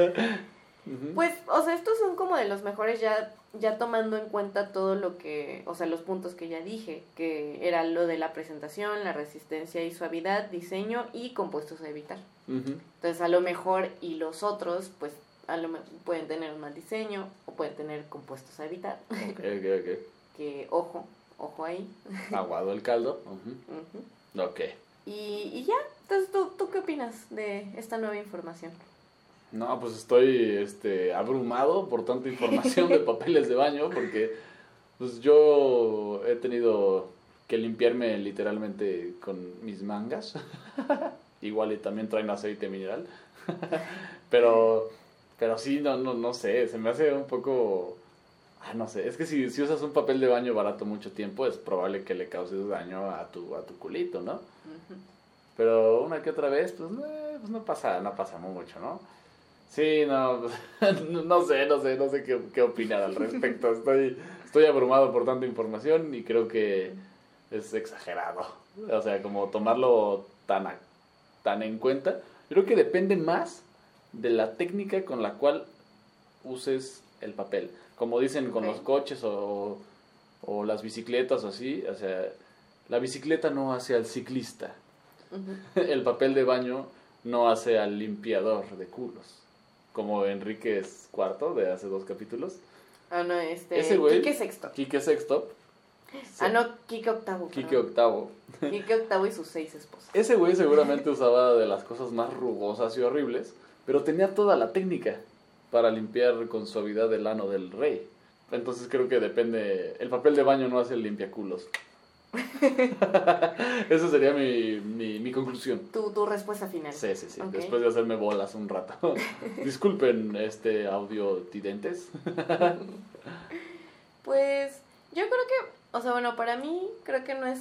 Speaker 1: Pues, o sea, estos son como de los mejores ya, ya tomando en cuenta todo lo que, o sea, los puntos que ya dije, que era lo de la presentación, la resistencia y suavidad, diseño y compuestos a evitar. Entonces, a lo mejor y los otros, pues, a lo me- pueden tener un mal diseño o pueden tener compuestos a evitar.
Speaker 2: Ok, ok,
Speaker 1: que, ojo, ojo ahí.
Speaker 2: Aguado el caldo. Ujú.
Speaker 1: Ujú.
Speaker 2: Ok.
Speaker 1: y, y ya, entonces, ¿tú, ¿tú qué opinas de esta nueva información?
Speaker 2: No, pues estoy este, abrumado por tanta información de papeles de baño porque pues yo he tenido que limpiarme literalmente con mis mangas. Igual y también traen aceite mineral. pero pero sí, no, no, no sé, se me hace un poco... Ah, no sé, es que si, si usas un papel de baño barato mucho tiempo es probable que le causes daño a tu, a tu culito, ¿no? Pero una que otra vez, pues, eh, pues no pasa, no pasa mucho, ¿no? Sí, no, no sé, no sé, no sé qué, qué opinar al respecto. Estoy, estoy abrumado por tanta información y creo que es exagerado. O sea, como tomarlo tan, a- tan en cuenta. Creo que depende más de la técnica con la cual uses el papel. Como dicen con
Speaker 1: Ok.
Speaker 2: los coches o, o las bicicletas o así, o sea, la bicicleta no hace al ciclista.
Speaker 1: Ujú.
Speaker 2: El papel de baño no hace al limpiador de culos. Como Enríquez IV de hace dos capítulos.
Speaker 1: Ah, no, este.
Speaker 2: Ese güey-
Speaker 1: Quique Sexto.
Speaker 2: Quique Sexto.
Speaker 1: Ah, no, Quique Octavo.
Speaker 2: Quique Octavo.
Speaker 1: Quique Octavo y sus seis esposas.
Speaker 2: Ese güey seguramente usaba de las cosas más rugosas y horribles, pero tenía toda la técnica para limpiar con suavidad el ano del rey. Entonces creo que depende. El papel de baño no hace el limpiaculos. Esa sería mi, mi, mi conclusión.
Speaker 1: Tu, tu respuesta final.
Speaker 2: Sí, sí, sí. Después de hacerme bolas un rato. Disculpen este audio tidentes.
Speaker 1: Pues yo creo que, o sea, bueno, para mí creo que no es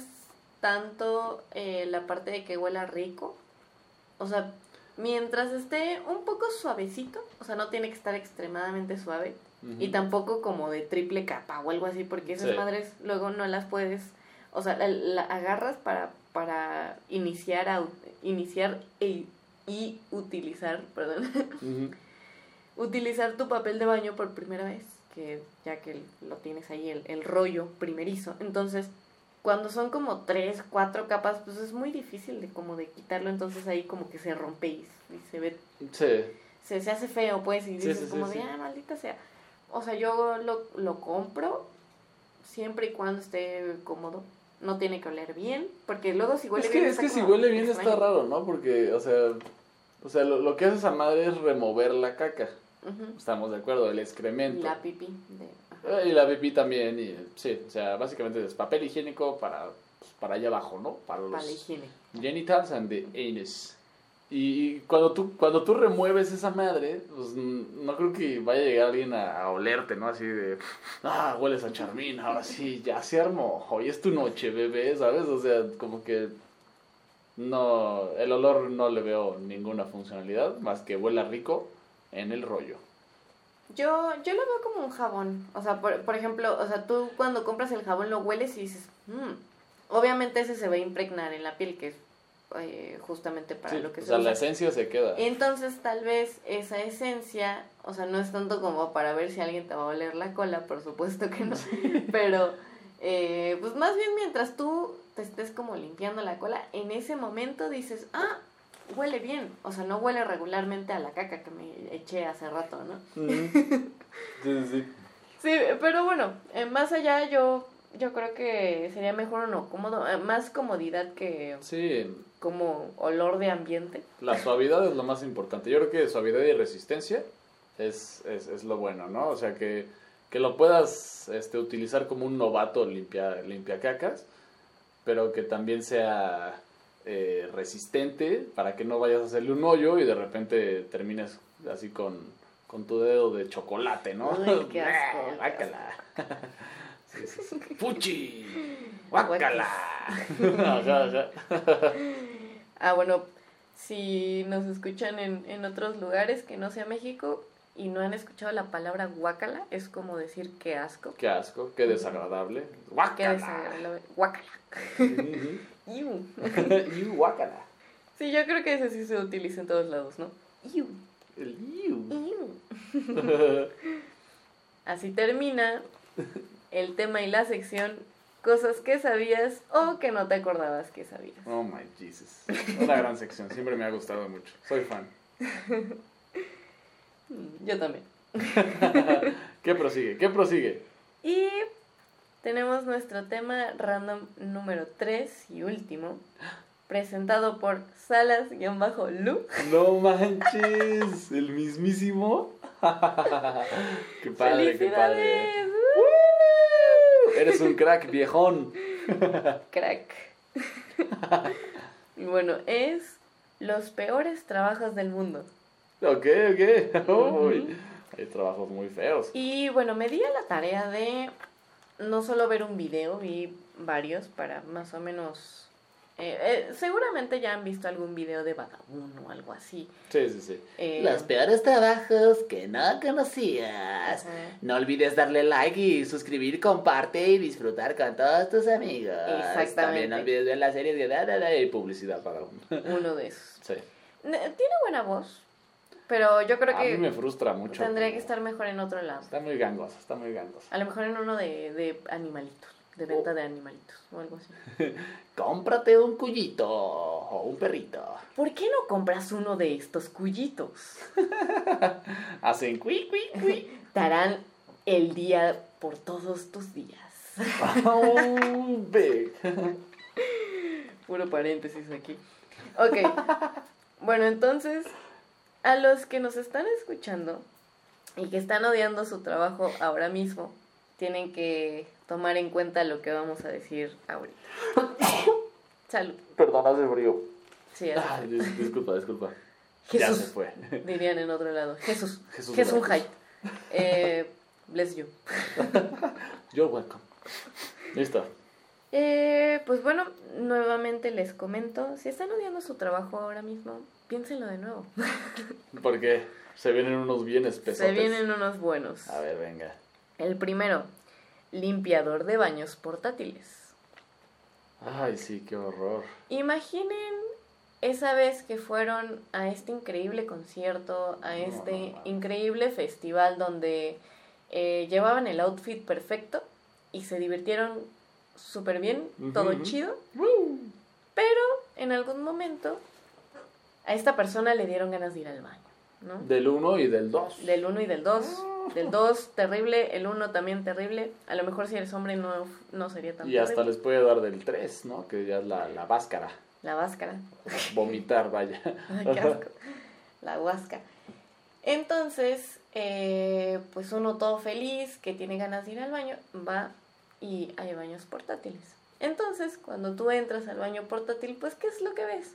Speaker 1: tanto eh, la parte de que huela rico. O sea, mientras esté un poco suavecito, o sea, no tiene que estar extremadamente suave. Y tampoco como de triple capa o algo así, porque esas
Speaker 2: Sí.
Speaker 1: madres luego no las puedes, o sea, la, la agarras para, para iniciar, a, iniciar e- y utilizar, perdón, utilizar tu papel de baño por primera vez, que ya que lo tienes ahí, el, el rollo primerizo. Entonces, cuando son como tres, cuatro capas, pues es muy difícil de como de quitarlo, entonces ahí como que se rompe y, se ve,
Speaker 2: Sí.
Speaker 1: se, se hace feo, pues, y dices
Speaker 2: sí, sí,
Speaker 1: como de, ah, maldita sea. O sea, yo lo, lo compro siempre y cuando esté cómodo. No tiene que oler bien, porque luego si huele
Speaker 2: es que,
Speaker 1: bien
Speaker 2: es
Speaker 1: está
Speaker 2: que si huele bien está
Speaker 1: extraño.
Speaker 2: raro, ¿no? Porque, o sea, o sea lo, lo que hace esa madre es remover la caca.
Speaker 1: Ujú.
Speaker 2: Estamos de acuerdo, el excremento.
Speaker 1: la pipí. De,
Speaker 2: Y la pipí también, y, sí, o sea, básicamente es papel higiénico para, pues, para allá abajo, ¿no? Para los
Speaker 1: Para
Speaker 2: genitals and the anus. Y cuando tú, cuando tú remueves esa madre, pues no creo que vaya a llegar alguien a, a olerte, ¿no? Así de, ah, hueles a charmín, ahora sí, ya se armó, hoy es tu noche, bebé, ¿sabes? O sea, como que no, el olor no le veo ninguna funcionalidad, más que huela rico en el rollo.
Speaker 1: Yo, yo lo veo como un jabón. O sea, por, por ejemplo, o sea, tú cuando compras el jabón lo hueles y dices, "Mm". obviamente ese se va a impregnar en la piel, que es eh, justamente para
Speaker 2: Sí,
Speaker 1: lo que
Speaker 2: o
Speaker 1: se
Speaker 2: sea,
Speaker 1: usa.
Speaker 2: la esencia se queda.
Speaker 1: Entonces, tal vez esa esencia, o sea, no es tanto como para ver si alguien te va a oler la cola, por supuesto que no, pero eh, pues más bien mientras tú te estés como limpiando la cola, en ese momento dices, ah, huele bien, o sea, no huele regularmente a la caca que me eché hace rato, ¿no?
Speaker 2: Sí, sí, sí.
Speaker 1: Sí, pero bueno, eh, más allá yo, yo creo que sería mejor uno cómodo, eh, más comodidad que
Speaker 2: Sí,
Speaker 1: como olor de ambiente.
Speaker 2: La suavidad es lo más importante. Yo creo que suavidad y resistencia es, es, es lo bueno, ¿no? O sea, que, que lo puedas este, utilizar como un novato limpia, limpia cacas, pero que también sea eh, resistente para que no vayas a hacerle un hoyo y de repente termines así con, con tu dedo de chocolate, ¿no?
Speaker 1: Qué asco, qué
Speaker 2: Guácala. Sí, sí, sí. ¡Fuchi! ¡Guácala! Ajá, ajá.
Speaker 1: Ah, bueno, si nos escuchan en, en otros lugares que no sea México y no han escuchado la palabra guácala, es como decir qué asco.
Speaker 2: Qué asco, qué desagradable.
Speaker 1: Qué
Speaker 2: ¡Guácala!
Speaker 1: desagradable. Guácala. Iu.
Speaker 2: y guácala.
Speaker 1: Sí, yo creo que ese sí se utiliza en todos lados, ¿no? Iu.
Speaker 2: El iu.
Speaker 1: Iu. Así termina el tema y la sección cosas que sabías o que no te acordabas que sabías.
Speaker 2: Oh my Jesus. Una gran sección, siempre me ha gustado mucho. Soy fan.
Speaker 1: Yo también.
Speaker 2: ¿Qué prosigue? ¿Qué prosigue?
Speaker 1: Y tenemos nuestro tema random número 3 y último, presentado por Salas-Lu.
Speaker 2: No manches, el mismísimo. qué padre, qué padre. Eres un crack, viejón.
Speaker 1: Crack. Y bueno, es los peores trabajos del mundo.
Speaker 2: Ok, ok. Uy, hay trabajos muy feos.
Speaker 1: Y bueno, me di a la tarea de no solo ver un video, vi varios para más o menos... eh, eh, seguramente ya han visto algún video de vagabundo o algo así.
Speaker 2: Sí, sí, sí.
Speaker 1: Eh,
Speaker 3: Los peores trabajos que no conocías. No olvides darle like y suscribir, comparte y disfrutar con todos tus amigos.
Speaker 1: Exactamente.
Speaker 3: También no olvides ver la serie de da, da, da, y
Speaker 2: publicidad para uno.
Speaker 1: uno de esos.
Speaker 2: Sí.
Speaker 1: Ne- Tiene buena voz, pero yo creo
Speaker 2: A mí me
Speaker 1: que
Speaker 2: frustra mucho.
Speaker 1: tendría que estar mejor en otro lado.
Speaker 2: Está muy gangosa, está muy gangosa.
Speaker 1: A lo mejor en uno de, de animalitos, de venta de animalitos o algo así.
Speaker 3: Cómprate un cuyito o un perrito.
Speaker 1: ¿Por qué no compras uno de estos cuyitos?
Speaker 2: Hacen cui, cui, cui.
Speaker 1: Darán el día por todos tus días.
Speaker 2: Oh.
Speaker 1: Puro paréntesis aquí. Ok. Bueno, entonces, a los que nos están escuchando y que están odiando su trabajo ahora mismo, tienen que tomar en cuenta lo que vamos a decir ahorita. Salud.
Speaker 2: Perdón, hace frío.
Speaker 1: Sí,
Speaker 2: dis- disculpa, disculpa. Ya
Speaker 1: Jesús,
Speaker 2: se fue.
Speaker 1: dirían en otro lado. Jesús.
Speaker 2: Jesús
Speaker 1: Jesús. Hyde. Eh, bless you.
Speaker 2: You're welcome. Listo.
Speaker 1: Eh, pues bueno, nuevamente les comento, si están odiando su trabajo ahora mismo, piénsenlo de nuevo.
Speaker 2: Porque se vienen unos bienes pesados.
Speaker 1: Se vienen unos buenos.
Speaker 2: A ver, venga.
Speaker 1: El primero, limpiador de baños portátiles.
Speaker 2: Ay, sí, qué horror.
Speaker 1: Imaginen esa vez que fueron a este increíble concierto, a este
Speaker 2: no, no.
Speaker 1: increíble festival donde eh, llevaban el outfit perfecto y se divirtieron súper bien, todo chido, pero en algún momento a esta persona le dieron ganas de ir al baño, ¿no?
Speaker 2: Del 1 y del 2.
Speaker 1: Del 1 y del 2. Del 2, terrible. El 1 también terrible. A lo mejor si eres hombre no, no sería tan
Speaker 2: Y hasta
Speaker 1: terrible.
Speaker 2: les puede dar del 3, ¿no? Que ya es la, la báscara.
Speaker 1: La váscara.
Speaker 2: Vomitar, vaya.
Speaker 1: Ay, qué asco. La huasca. Entonces, eh, pues uno todo feliz, que tiene ganas de ir al baño, va y hay baños portátiles. Entonces, cuando tú entras al baño portátil, pues, ¿qué es lo que ves?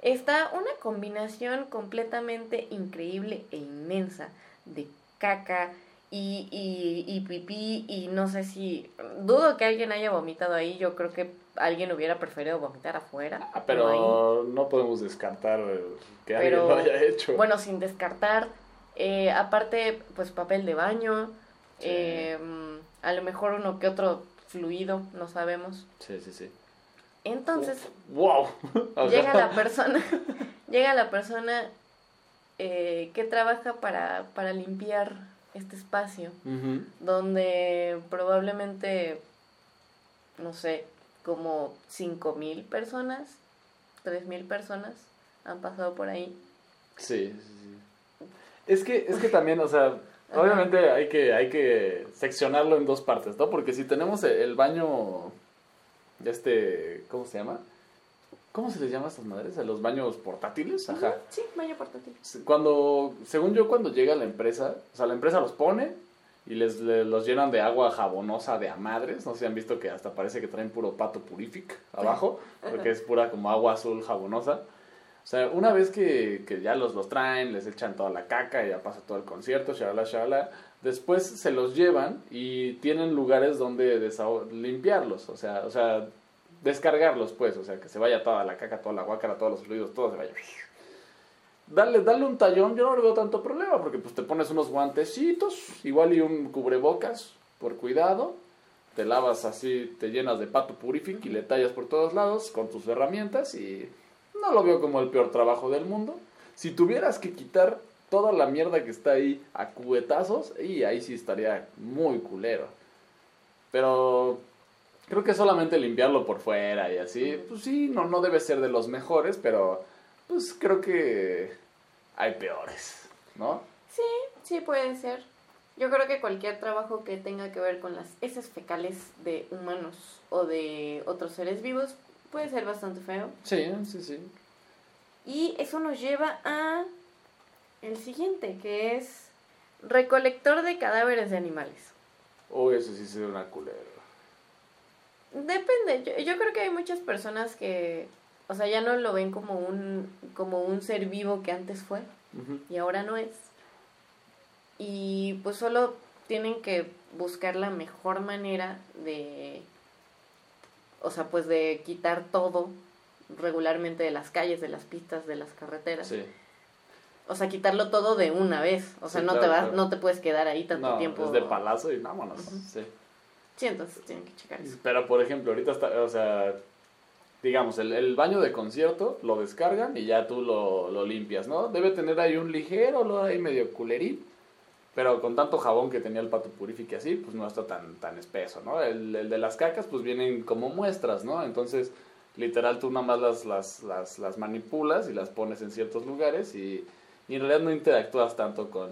Speaker 1: Está una combinación completamente increíble e inmensa de caca y, y, y pipí y no sé si... Dudo que alguien haya vomitado ahí, yo creo que alguien hubiera preferido vomitar afuera.
Speaker 2: Ah, pero no podemos descartar que
Speaker 1: Pero,
Speaker 2: alguien lo haya hecho.
Speaker 1: Bueno, sin descartar, eh, aparte, pues papel de baño,
Speaker 2: Sí.
Speaker 1: eh, a lo mejor uno que otro fluido, no sabemos.
Speaker 2: Sí, sí, sí.
Speaker 1: Entonces,
Speaker 2: ¡Wow!
Speaker 1: Llega la persona, llega la persona eh, que trabaja para, para limpiar este espacio, donde probablemente, no sé, como cinco mil personas, tres mil personas han pasado por ahí.
Speaker 2: Sí, sí, sí. Es que, es que también, o sea, obviamente hay que, hay que seccionarlo en dos partes, ¿no? Porque si tenemos el baño, este, ¿cómo se llama? ¿Cómo se les llama a estas madres? ¿A los baños portátiles? Ajá.
Speaker 1: Sí, baño portátil.
Speaker 2: Cuando, según yo, cuando llega la empresa, o sea, la empresa los pone y les, le- los llenan de agua jabonosa de a madres. No sé si han visto que hasta parece que traen puro pato purific abajo, porque es pura como agua azul jabonosa. O sea, una vez que, que ya los, los traen, les echan toda la caca y ya pasa todo el concierto, shalala, shalala, después se los llevan y tienen lugares donde limpiarlos, o sea, o sea, descargarlos pues, o sea, que se vaya toda la caca, toda la guácara, todos los fluidos, todo se vaya. Darle, darle un tallón, yo no le veo tanto problema, porque pues te pones unos guantecitos, igual y un cubrebocas, por cuidado, te lavas así, te llenas de pato purific y le tallas por todos lados con tus herramientas y no lo veo como el peor trabajo del mundo. Si tuvieras que quitar toda la mierda que está ahí a cubetazos y ahí sí estaría muy culero. Pero creo que solamente limpiarlo por fuera y así, pues sí, no, no debe ser de los mejores, pero pues creo que hay peores, ¿no?
Speaker 1: Sí, sí puede ser. Yo creo que cualquier trabajo que tenga que ver con las heces fecales de humanos o de otros seres vivos puede ser bastante feo.
Speaker 2: Sí, sí, sí.
Speaker 1: Y eso nos lleva a el siguiente, que es recolector de cadáveres de animales.
Speaker 2: Uy, eso sí sería una culera.
Speaker 1: Depende, yo, yo creo que hay muchas personas que, o sea, ya no lo ven como un, como un ser vivo que antes fue y ahora no es. Y pues solo tienen que buscar la mejor manera de, o sea, pues de quitar todo regularmente de las calles, de las pistas, de las carreteras.
Speaker 2: Sí.
Speaker 1: O sea, quitarlo todo de una vez. O sea,
Speaker 2: Sí,
Speaker 1: no
Speaker 2: claro,
Speaker 1: te vas,
Speaker 2: claro.
Speaker 1: no te puedes quedar ahí tanto
Speaker 2: No,
Speaker 1: tiempo.
Speaker 2: es de palazo y vámonos. Sí.
Speaker 1: Sí, entonces tienen que checar eso.
Speaker 2: Pero, por ejemplo, ahorita está, o sea, digamos, el, el baño de concierto lo descargan y ya tú lo, lo limpias, ¿no? Debe tener ahí un ligero olor ahí medio culerín, pero con tanto jabón que tenía el pato purifique así, pues no está tan, tan espeso, ¿no? El, el de las cacas, pues vienen como muestras, ¿no? Entonces, literal, tú nada más las, las, las, las manipulas y las pones en ciertos lugares y, y en realidad no interactúas tanto con,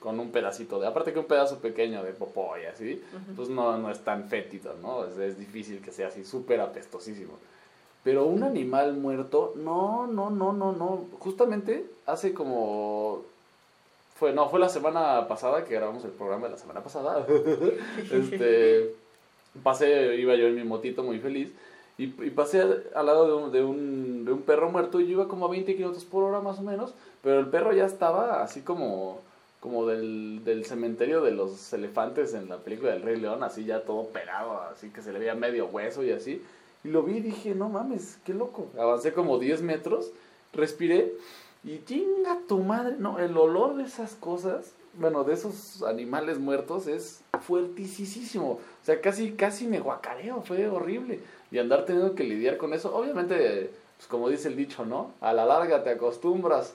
Speaker 2: con un pedacito de... Aparte que un pedazo pequeño de popó y así, pues no, no es tan fétido, ¿no? Es, es difícil que sea así súper apestosísimo. Pero un animal muerto, no, no, no, no, no. Justamente hace como... Fue, no, fue la semana pasada que grabamos el programa de la semana pasada. este, pasé, iba yo en mi motito muy feliz y, pasé al, lado de un, de, un, perro muerto y yo iba como a 20 kilómetros por hora más o menos, pero el perro ya estaba así como, como del, cementerio de los elefantes en la película del Rey León, así ya todo pegado, así que se le veía medio hueso y así. Y lo vi y dije, no mames, qué loco. Avancé como 10 metros, respiré y chinga tu madre. No, el olor de esas cosas, bueno, de esos animales muertos es fuertisísimo. O sea, casi, casi me guacareo, fue horrible. Y andar teniendo que lidiar con eso, obviamente, pues como dice el dicho, ¿no? A la larga te acostumbras.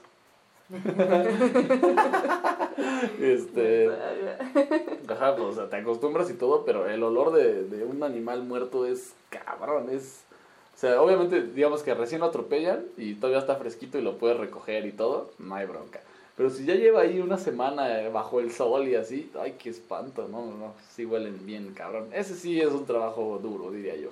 Speaker 2: este, ajá, pues, o sea, te acostumbras y todo, pero el olor de, de un animal muerto es cabrón, es... O sea, obviamente, digamos que recién lo atropellan y todavía está fresquito y lo puedes recoger y todo, no hay bronca. Pero si ya lleva ahí una semana eh, bajo el sol y así, ay, qué espanto, no, no, no, sí huelen bien, cabrón. Ese sí es un trabajo duro, diría yo.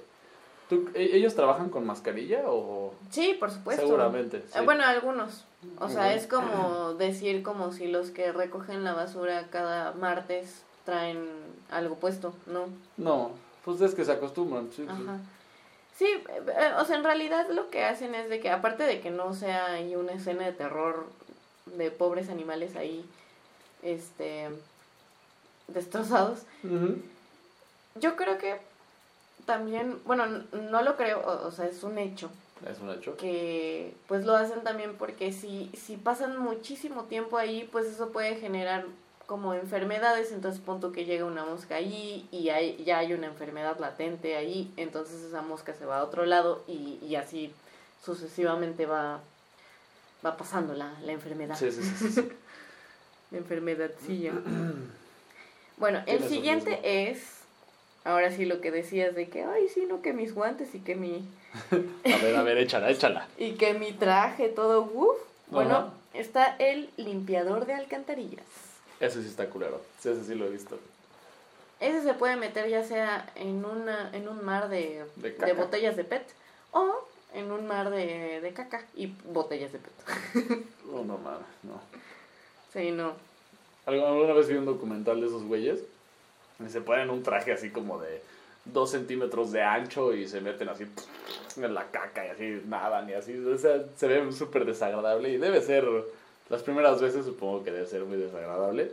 Speaker 2: ¿Tú, e- ¿Ellos trabajan con mascarilla o...?
Speaker 1: Sí, por supuesto.
Speaker 2: Seguramente,
Speaker 1: Eh,
Speaker 2: sí.
Speaker 1: Bueno, algunos. O sea, es como decir como si los que recogen la basura cada martes traen algo puesto, ¿no?
Speaker 2: No, pues es que se acostumbran, sí, sí.
Speaker 1: Ajá. Sí, eh, eh, o sea, en realidad lo que hacen es de que, aparte de que no sea ahí una escena de terror de pobres animales ahí, este, destrozados,
Speaker 2: Ujú.
Speaker 1: yo creo que también, bueno, no lo creo, o, o sea, es un hecho,
Speaker 2: Es un hecho.
Speaker 1: que pues lo hacen también porque si, si pasan muchísimo tiempo ahí, pues eso puede generar como enfermedades, entonces punto que llega una mosca ahí y hay, ya hay una enfermedad latente ahí, entonces esa mosca se va a otro lado y, y así sucesivamente va, va pasando la, la enfermedad.
Speaker 2: Sí, sí, sí, sí, sí.
Speaker 1: La enfermedadcilla. bueno, el siguiente es, ahora sí lo que decías de que, ay, sí, no, que mis guantes y que mi...
Speaker 2: A ver, a ver, échala, échala.
Speaker 1: Y que mi traje, todo, uff. Bueno,
Speaker 2: Ajá.
Speaker 1: está el limpiador de alcantarillas.
Speaker 2: Ese sí está culero. Sí, ese sí lo he visto.
Speaker 1: Ese se puede meter ya sea en, una, en un mar de,
Speaker 2: De
Speaker 1: botellas de PET o en un mar de, de caca y botellas de PET.
Speaker 2: Oh, no mames, no.
Speaker 1: Sí, no.
Speaker 2: Algu- Alguna vez vi un documental de esos güeyes se ponen un traje así como de dos centímetros de ancho y se meten así en la caca y así nadan y así. O sea, se ve súper desagradable y debe ser, las primeras veces supongo que debe ser muy desagradable,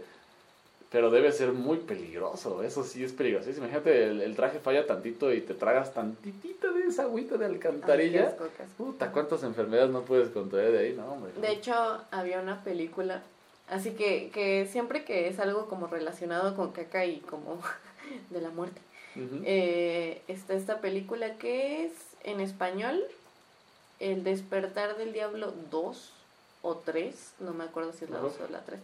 Speaker 2: pero debe ser muy peligroso. Eso sí es peligroso. Imagínate, el, el traje falla tantito y te tragas tantitito de esa agüita de
Speaker 1: Ay, qué
Speaker 2: alcantarilla.
Speaker 1: asco, qué asco.
Speaker 2: Puta, ¿cuántas enfermedades no puedes contraer de ahí? No, hombre.
Speaker 1: De hecho, había una película, así que, que siempre que es algo como relacionado con caca y como de la muerte, eh, está esta película que es en español El despertar del diablo 2 o 3, no me acuerdo si es la. 2 o la 3.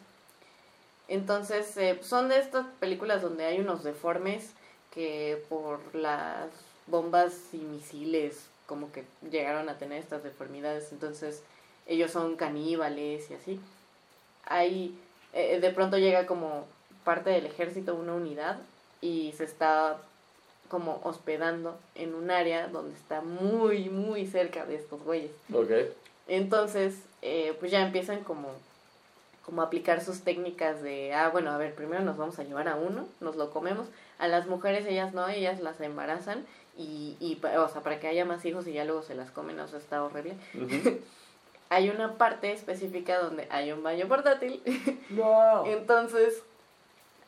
Speaker 1: Entonces, eh, son de estas películas donde hay unos deformes que por las bombas y misiles como que llegaron a tener estas deformidades, entonces ellos son caníbales y así. Hay, eh, de pronto llega como parte del ejército, una unidad, y se está como hospedando en un área donde está muy, muy cerca de estos güeyes.
Speaker 2: Ok.
Speaker 1: Entonces, eh, pues ya empiezan como, como a aplicar sus técnicas de, ah, bueno, a ver, primero nos vamos a llevar a uno, nos lo comemos. A las mujeres ellas no, ellas las embarazan y, y o sea, para que haya más hijos y ya luego se las comen, o sea, está horrible. Hay una parte específica donde hay un baño portátil,
Speaker 2: No.
Speaker 1: entonces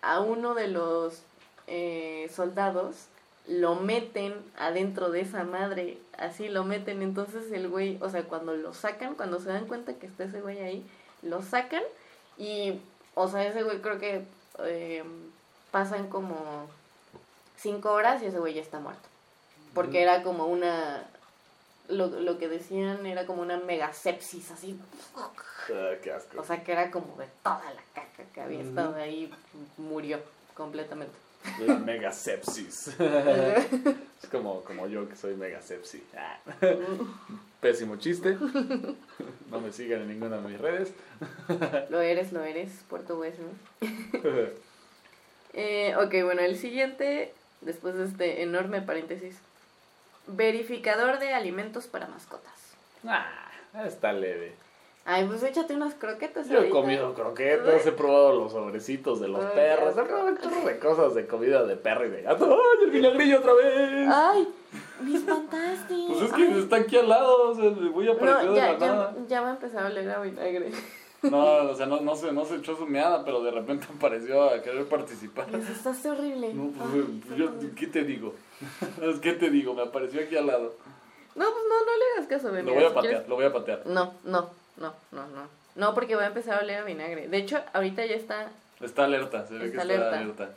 Speaker 1: a uno de los eh, soldados lo meten adentro de esa madre, así lo meten, entonces el güey, o sea, cuando lo sacan, cuando se dan cuenta que está ese güey ahí, lo sacan y, o sea, ese güey creo que eh, pasan como cinco horas y ese güey ya está muerto, porque era como una, lo, lo que decían era como una megasepsis, así,
Speaker 2: Ah, qué asco.
Speaker 1: o sea, que era como de toda la caca que había estado ahí, murió completamente.
Speaker 2: La mega sepsis. es como, como yo que soy mega sepsi. Ah. Pésimo chiste. No me sigan en ninguna de mis redes.
Speaker 1: lo eres, lo eres, Puerto Hueso. Eh, ok, bueno, el siguiente, después de este enorme paréntesis. Verificador de alimentos para mascotas.
Speaker 2: Ah, está leve.
Speaker 1: Ay, pues échate unas croquetas.
Speaker 2: Yo he
Speaker 1: ahorita.
Speaker 2: comido croquetas, he probado los sobrecitos de los
Speaker 1: Ay,
Speaker 2: perros, he probado un chorro de cosas de comida de perro y de gato. ¡Ay, el vinagrillo otra vez!
Speaker 1: Ay, me espantaste.
Speaker 2: Pues es que
Speaker 1: Ay.
Speaker 2: está aquí al lado, o sea, voy a aparecer
Speaker 1: No,
Speaker 2: de
Speaker 1: ya,
Speaker 2: la
Speaker 1: ya,
Speaker 2: nada.
Speaker 1: ya va a empezar a oler a vinagre.
Speaker 2: No, o sea, no, no, se, no se echó su meada, pero de repente apareció a querer participar.
Speaker 1: Me asustaste horrible.
Speaker 2: No, pues,
Speaker 1: Ay,
Speaker 2: pues, yo, ¿qué te digo? ¿Qué te digo? Me apareció aquí al lado.
Speaker 1: No, pues no, no le hagas caso, Benny.
Speaker 2: Lo voy a
Speaker 1: Si
Speaker 2: patear,
Speaker 1: quieres-
Speaker 2: lo voy a patear.
Speaker 1: No, no, no, no, no. No, porque va a empezar a oler a vinagre. De hecho, ahorita ya está.
Speaker 2: Está alerta, se ve
Speaker 1: Está
Speaker 2: que está
Speaker 1: alerta.
Speaker 2: alerta.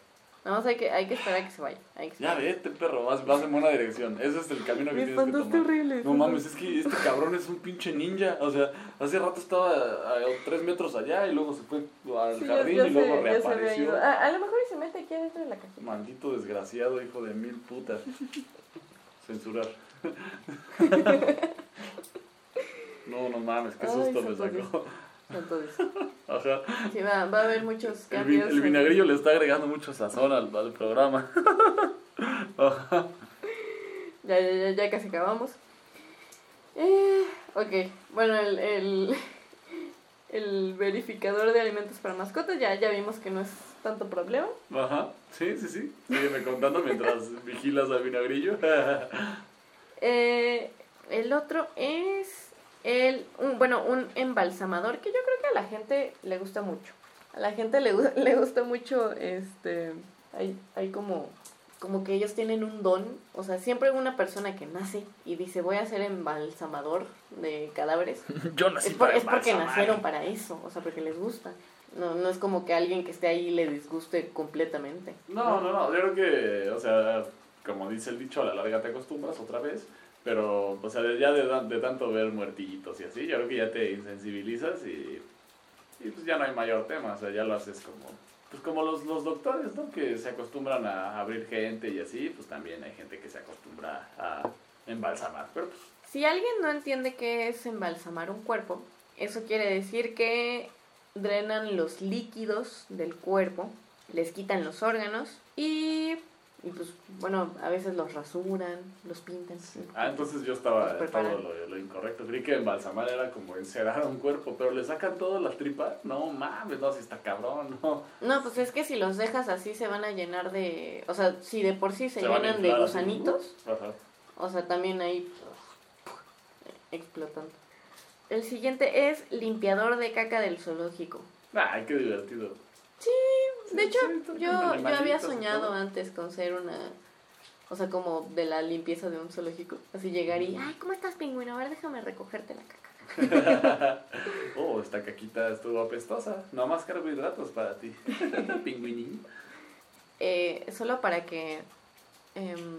Speaker 1: Vamos, hay que, hay que esperar a que se vaya. Hay que
Speaker 2: Ya vete, perro, vas, vas en buena dirección. Ese es el camino que
Speaker 1: Me
Speaker 2: tienes que tomar.
Speaker 1: horrible.
Speaker 2: No mames, es que este cabrón es un pinche ninja. O sea, hace rato estaba a, a tres metros allá y luego se fue al
Speaker 1: Sí,
Speaker 2: jardín
Speaker 1: ya
Speaker 2: y luego
Speaker 1: había
Speaker 2: reapareció.
Speaker 1: A, a lo mejor y se mete aquí adentro de la casa.
Speaker 2: Maldito desgraciado, hijo de mil putas. Censurar. No, no mames, qué
Speaker 1: Ay,
Speaker 2: susto me
Speaker 1: santo
Speaker 2: sacó.
Speaker 1: Dios.
Speaker 2: Ajá.
Speaker 1: Sí, va, va a haber muchos
Speaker 2: El,
Speaker 1: cambios.
Speaker 2: el
Speaker 1: en-
Speaker 2: vinagrillo le está agregando mucho sazón al, al programa. Ajá.
Speaker 1: Ya, ya, ya, ya casi acabamos. Eh, ok, bueno, el, el, el verificador de alimentos para mascotas ya, ya vimos que no es tanto problema.
Speaker 2: Ajá. Sí, sí, sí. Sígueme contando mientras vigilas al vinagrillo.
Speaker 1: Eh, el otro es el, un, bueno, un embalsamador que yo creo que a la gente le gusta mucho. A la gente le, le gusta mucho, este, hay, hay como, como que ellos tienen un don, o sea, siempre hay una persona que nace y dice voy a ser embalsamador de cadáveres.
Speaker 2: Yo nací
Speaker 1: Es, por-
Speaker 2: para
Speaker 1: es porque nacieron para eso, o sea, porque les gusta. No, no es como que alguien que esté ahí le disguste completamente.
Speaker 2: No, no, no. Yo creo que, o sea, como dice el dicho, a la larga te acostumbras otra vez. Pero, o sea, ya de, de tanto ver muertitos y así, yo creo que ya te insensibilizas y, y pues ya no hay mayor tema. O sea, ya lo haces como, pues como los, los doctores, ¿no? Que se acostumbran a abrir gente y así, pues también hay gente que se acostumbra a embalsamar. Pero pues,
Speaker 1: Si alguien no entiende qué es embalsamar un cuerpo, eso quiere decir que drenan los líquidos del cuerpo, les quitan los órganos y, y pues bueno, a veces los rasuran, los pintan.
Speaker 2: Ah, entonces yo estaba todo lo, lo incorrecto. Creí que embalsamar era como encerar un cuerpo, pero le sacan todas las tripas. No mames, no, si está cabrón, no.
Speaker 1: No, pues es que si los dejas así se van a llenar de, o sea, si de por sí se,
Speaker 2: a
Speaker 1: llenan de gusanitos,
Speaker 2: Ajá.
Speaker 1: o sea, también ahí explotando. El siguiente es limpiador de caca del zoológico.
Speaker 2: Ay, qué divertido.
Speaker 1: De hecho, yo, yo había soñado antes con ser una. O sea, como de la limpieza de un zoológico. Así llegar y. Ay, ¿cómo estás, pingüino? A ver, déjame recogerte la caca.
Speaker 2: oh, esta caquita estuvo apestosa. No más carbohidratos para ti. Pingüinín.
Speaker 1: Eh, solo para que. em,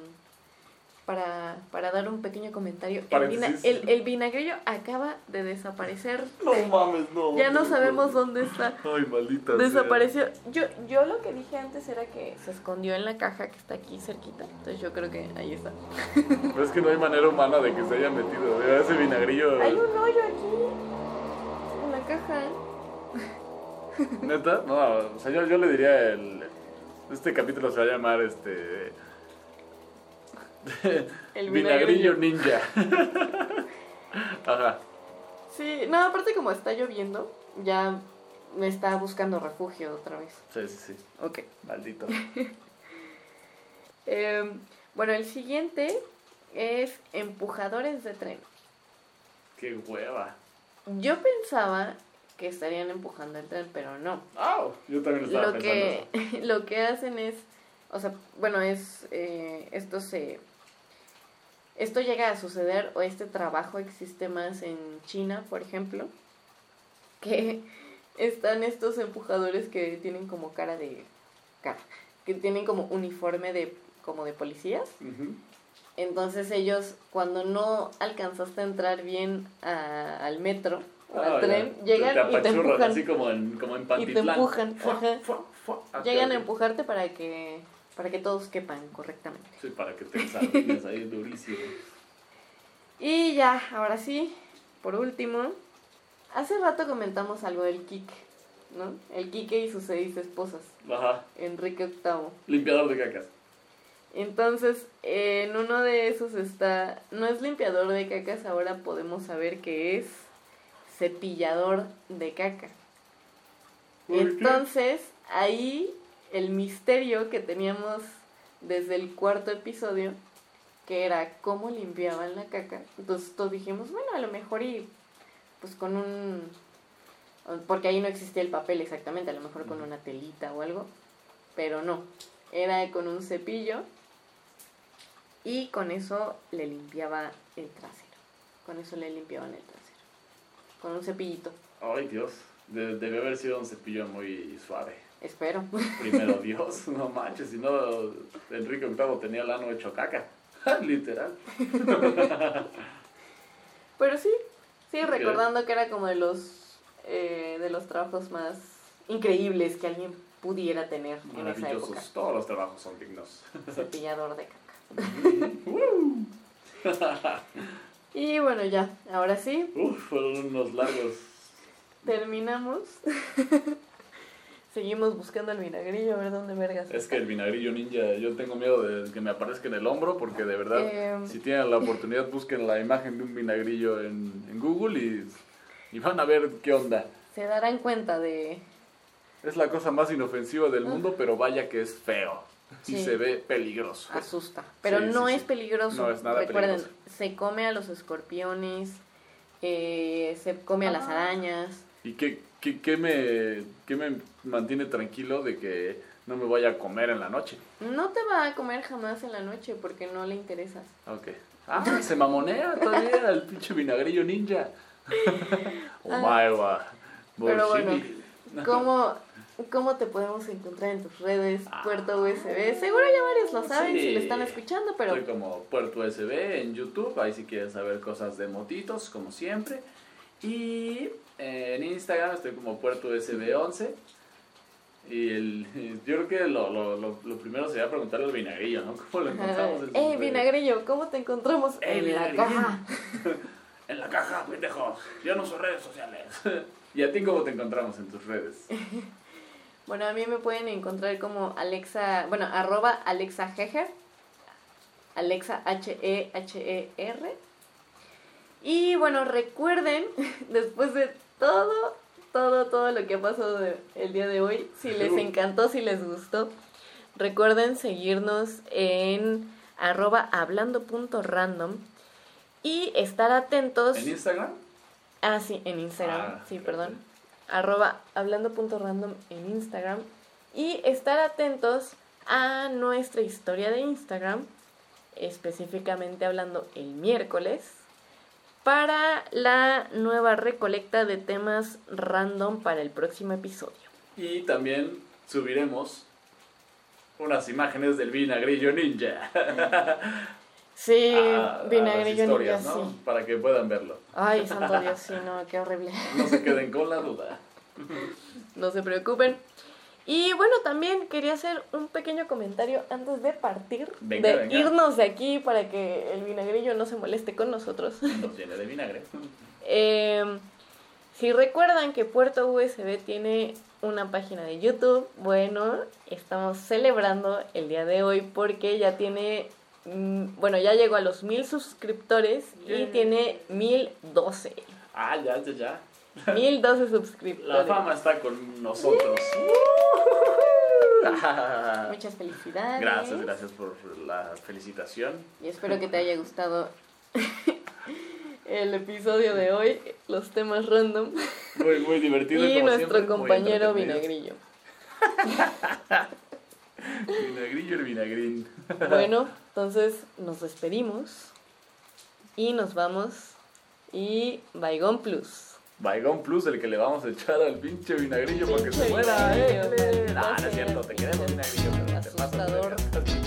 Speaker 1: para, para dar un pequeño comentario. El, vina- el, el vinagrillo acaba de desaparecer.
Speaker 2: No mames, no.
Speaker 1: Ya no sabemos dónde está.
Speaker 2: Ay, maldita. sea.
Speaker 1: Desapareció. Yo, yo lo que dije antes era que se escondió en la caja que está aquí cerquita. Entonces yo creo que ahí está.
Speaker 2: Pero es que no hay manera humana de que se haya metido. Ese vinagrillo.
Speaker 1: Hay un hoyo aquí. En la caja.
Speaker 2: ¿Neta? No, o sea, yo, yo le diría el... Este capítulo se va a llamar este...
Speaker 1: El
Speaker 2: vinagrillo
Speaker 1: vinagrillo.
Speaker 2: ninja. Ajá.
Speaker 1: Sí, no, aparte como está lloviendo, ya me está buscando refugio otra vez.
Speaker 2: Sí, sí, sí.
Speaker 1: Ok.
Speaker 2: Maldito.
Speaker 1: Eh, bueno, el siguiente es empujadores de tren.
Speaker 2: Qué hueva.
Speaker 1: Yo pensaba que estarían empujando el tren, pero no.
Speaker 2: ¡Au! Yo también estaba
Speaker 1: Lo
Speaker 2: pensando
Speaker 1: que,
Speaker 2: eso.
Speaker 1: lo que hacen es, o sea, bueno, es, eh, esto se, esto llega a suceder, o este trabajo existe más en China, por ejemplo, que están estos empujadores que tienen como cara de, cara, que tienen como uniforme de, como de policías.
Speaker 2: Ujú.
Speaker 1: Entonces ellos, cuando no alcanzaste a entrar bien a- al metro o al
Speaker 2: ya.
Speaker 1: tren,
Speaker 2: Te
Speaker 1: llegan y te empujan.
Speaker 2: Así como en, como en
Speaker 1: Y te empujan,
Speaker 2: Fua,
Speaker 1: ajá.
Speaker 2: fua, fua. Ah,
Speaker 1: Llegan
Speaker 2: ok,
Speaker 1: a empujarte para que para que todos quepan correctamente.
Speaker 2: Sí, para que te ensartines ahí durísimo.
Speaker 1: Y ya, ahora sí, por último, hace rato comentamos algo del Quique, ¿no? El Quique y sus seis esposas,
Speaker 2: Ajá.
Speaker 1: Enrique VIII.
Speaker 2: Limpiador de cacas.
Speaker 1: Entonces, en uno de esos está, no es limpiador de cacas, ahora podemos saber que es cepillador de caca. Entonces, ahí el misterio que teníamos desde el cuarto episodio, que era cómo limpiaban la caca. Entonces todos dijimos, bueno, a lo mejor y pues con un... Porque ahí no existía el papel exactamente, a lo mejor con una telita o algo. Pero no, era con un cepillo y con eso le limpiaba el trasero. Con eso le limpiaban el trasero. Con un cepillito,
Speaker 2: Ay, Dios. De- debe haber sido un cepillo muy suave.
Speaker 1: Espero.
Speaker 2: Primero Dios, no manches, si no, Enrique VIII tenía el ano hecho caca. Literal.
Speaker 1: Pero sí, sí, recordando que era como de los eh, de los trabajos más increíbles que alguien pudiera tener en esa época.
Speaker 2: Maravillosos. Todos los trabajos son dignos.
Speaker 1: Cepillador de caca. y bueno, ya, ahora sí,
Speaker 2: Uf, fueron unos largos.
Speaker 1: terminamos. Seguimos buscando el vinagrillo, a ver dónde vergas.
Speaker 2: Es
Speaker 1: está.
Speaker 2: que el vinagrillo ninja, yo tengo miedo de que me aparezca en el hombro porque de verdad,
Speaker 1: Em.
Speaker 2: si tienen la oportunidad, busquen la imagen de un vinagrillo en, en Google y, y van a ver qué onda.
Speaker 1: Se darán cuenta de...
Speaker 2: Es la cosa más inofensiva del mundo, pero vaya que es feo. Y
Speaker 1: Sí.
Speaker 2: se ve peligroso.
Speaker 1: asusta. Pero
Speaker 2: Sí,
Speaker 1: no
Speaker 2: sí,
Speaker 1: es
Speaker 2: sí.
Speaker 1: peligroso.
Speaker 2: No es nada
Speaker 1: Recuerden,
Speaker 2: peligroso.
Speaker 1: se come a los escorpiones, eh, se come a las
Speaker 2: Ah.
Speaker 1: arañas.
Speaker 2: ¿Y qué, qué, qué me, qué me mantiene tranquilo de que no me vaya a comer en la noche?
Speaker 1: No te va a comer jamás en la noche porque no le interesas.
Speaker 2: Ok. Ah, se mamonea todavía el pinche vinagrillo ninja. Omae wa
Speaker 1: Pero bueno. ¿cómo, ¿cómo te podemos encontrar en tus redes? Puerto USB. Seguro ya varios lo saben si
Speaker 2: Sí.
Speaker 1: lo están escuchando, pero
Speaker 2: Estoy como Puerto USB en YouTube, ahí si quieres saber cosas de motitos, como siempre. Y eh, en Instagram estoy como Puerto USB 11. Y el, yo creo que lo, lo, lo, lo primero sería preguntarle al vinagrillo, ¿no? ¿Cómo lo encontramos? en sus
Speaker 1: ¡Eh, vinagrillo! ¿Cómo te encontramos?
Speaker 2: ¡Eh,
Speaker 1: en la caja.
Speaker 2: En la caja, pendejo. Yo no uso redes sociales. ¿Y a ti cómo te encontramos en tus redes?
Speaker 1: Bueno, a mí me pueden encontrar como Alexa, bueno, arroba Alexa Heger, Alexa H-E-H-E-R. Y bueno, recuerden, después de todo, todo, todo lo que ha pasado de- el día de hoy, si les encantó, si les gustó, recuerden seguirnos en arroba hablando.random y estar atentos.
Speaker 2: ¿En Instagram?
Speaker 1: Ah, sí, en Instagram.
Speaker 2: Ah,
Speaker 1: sí, perdón. Arroba hablando.random en Instagram. Y estar atentos a nuestra historia de Instagram, específicamente hablando el miércoles, para la nueva recolecta de temas random para el próximo episodio.
Speaker 2: Y también subiremos unas imágenes del vinagrillo ninja.
Speaker 1: Sí,
Speaker 2: a-
Speaker 1: vinagrillo sí.
Speaker 2: Para que puedan verlo.
Speaker 1: Ay, santo Dios, sí, no, qué horrible.
Speaker 2: No se queden con la duda.
Speaker 1: No se preocupen. Y bueno, también quería hacer un pequeño comentario antes de partir,
Speaker 2: Venga,
Speaker 1: de
Speaker 2: venga.
Speaker 1: irnos de aquí para que el vinagrillo no se moleste con nosotros.
Speaker 2: Nos llene de vinagre.
Speaker 1: Eh, si recuerdan que Puerto USB tiene una página de YouTube, bueno, estamos celebrando el día de hoy porque ya tiene, mm, bueno, ya llegó a los mil suscriptores y tiene mil doce.
Speaker 2: Ah, ya, ya, ya.
Speaker 1: Mil doce suscriptores.
Speaker 2: La fama está con nosotros.
Speaker 1: Muchas felicidades.
Speaker 2: Gracias, gracias por la felicitación.
Speaker 1: Y espero que te haya gustado el episodio de hoy, los temas random
Speaker 2: Muy, muy divertido.
Speaker 1: y
Speaker 2: como
Speaker 1: nuestro
Speaker 2: siempre,
Speaker 1: compañero. Vinagrillo.
Speaker 2: Vinagrillo el vinagrín.
Speaker 1: Bueno, entonces nos despedimos y nos vamos y Baigón Plus.
Speaker 2: Baigón Plus, el que le vamos a echar al pinche vinagrillo para que se muera,
Speaker 1: vinagrillo,
Speaker 2: eh.
Speaker 1: maldita
Speaker 2: No, no es cierto, te queremos vinagrillo, pero te pasas.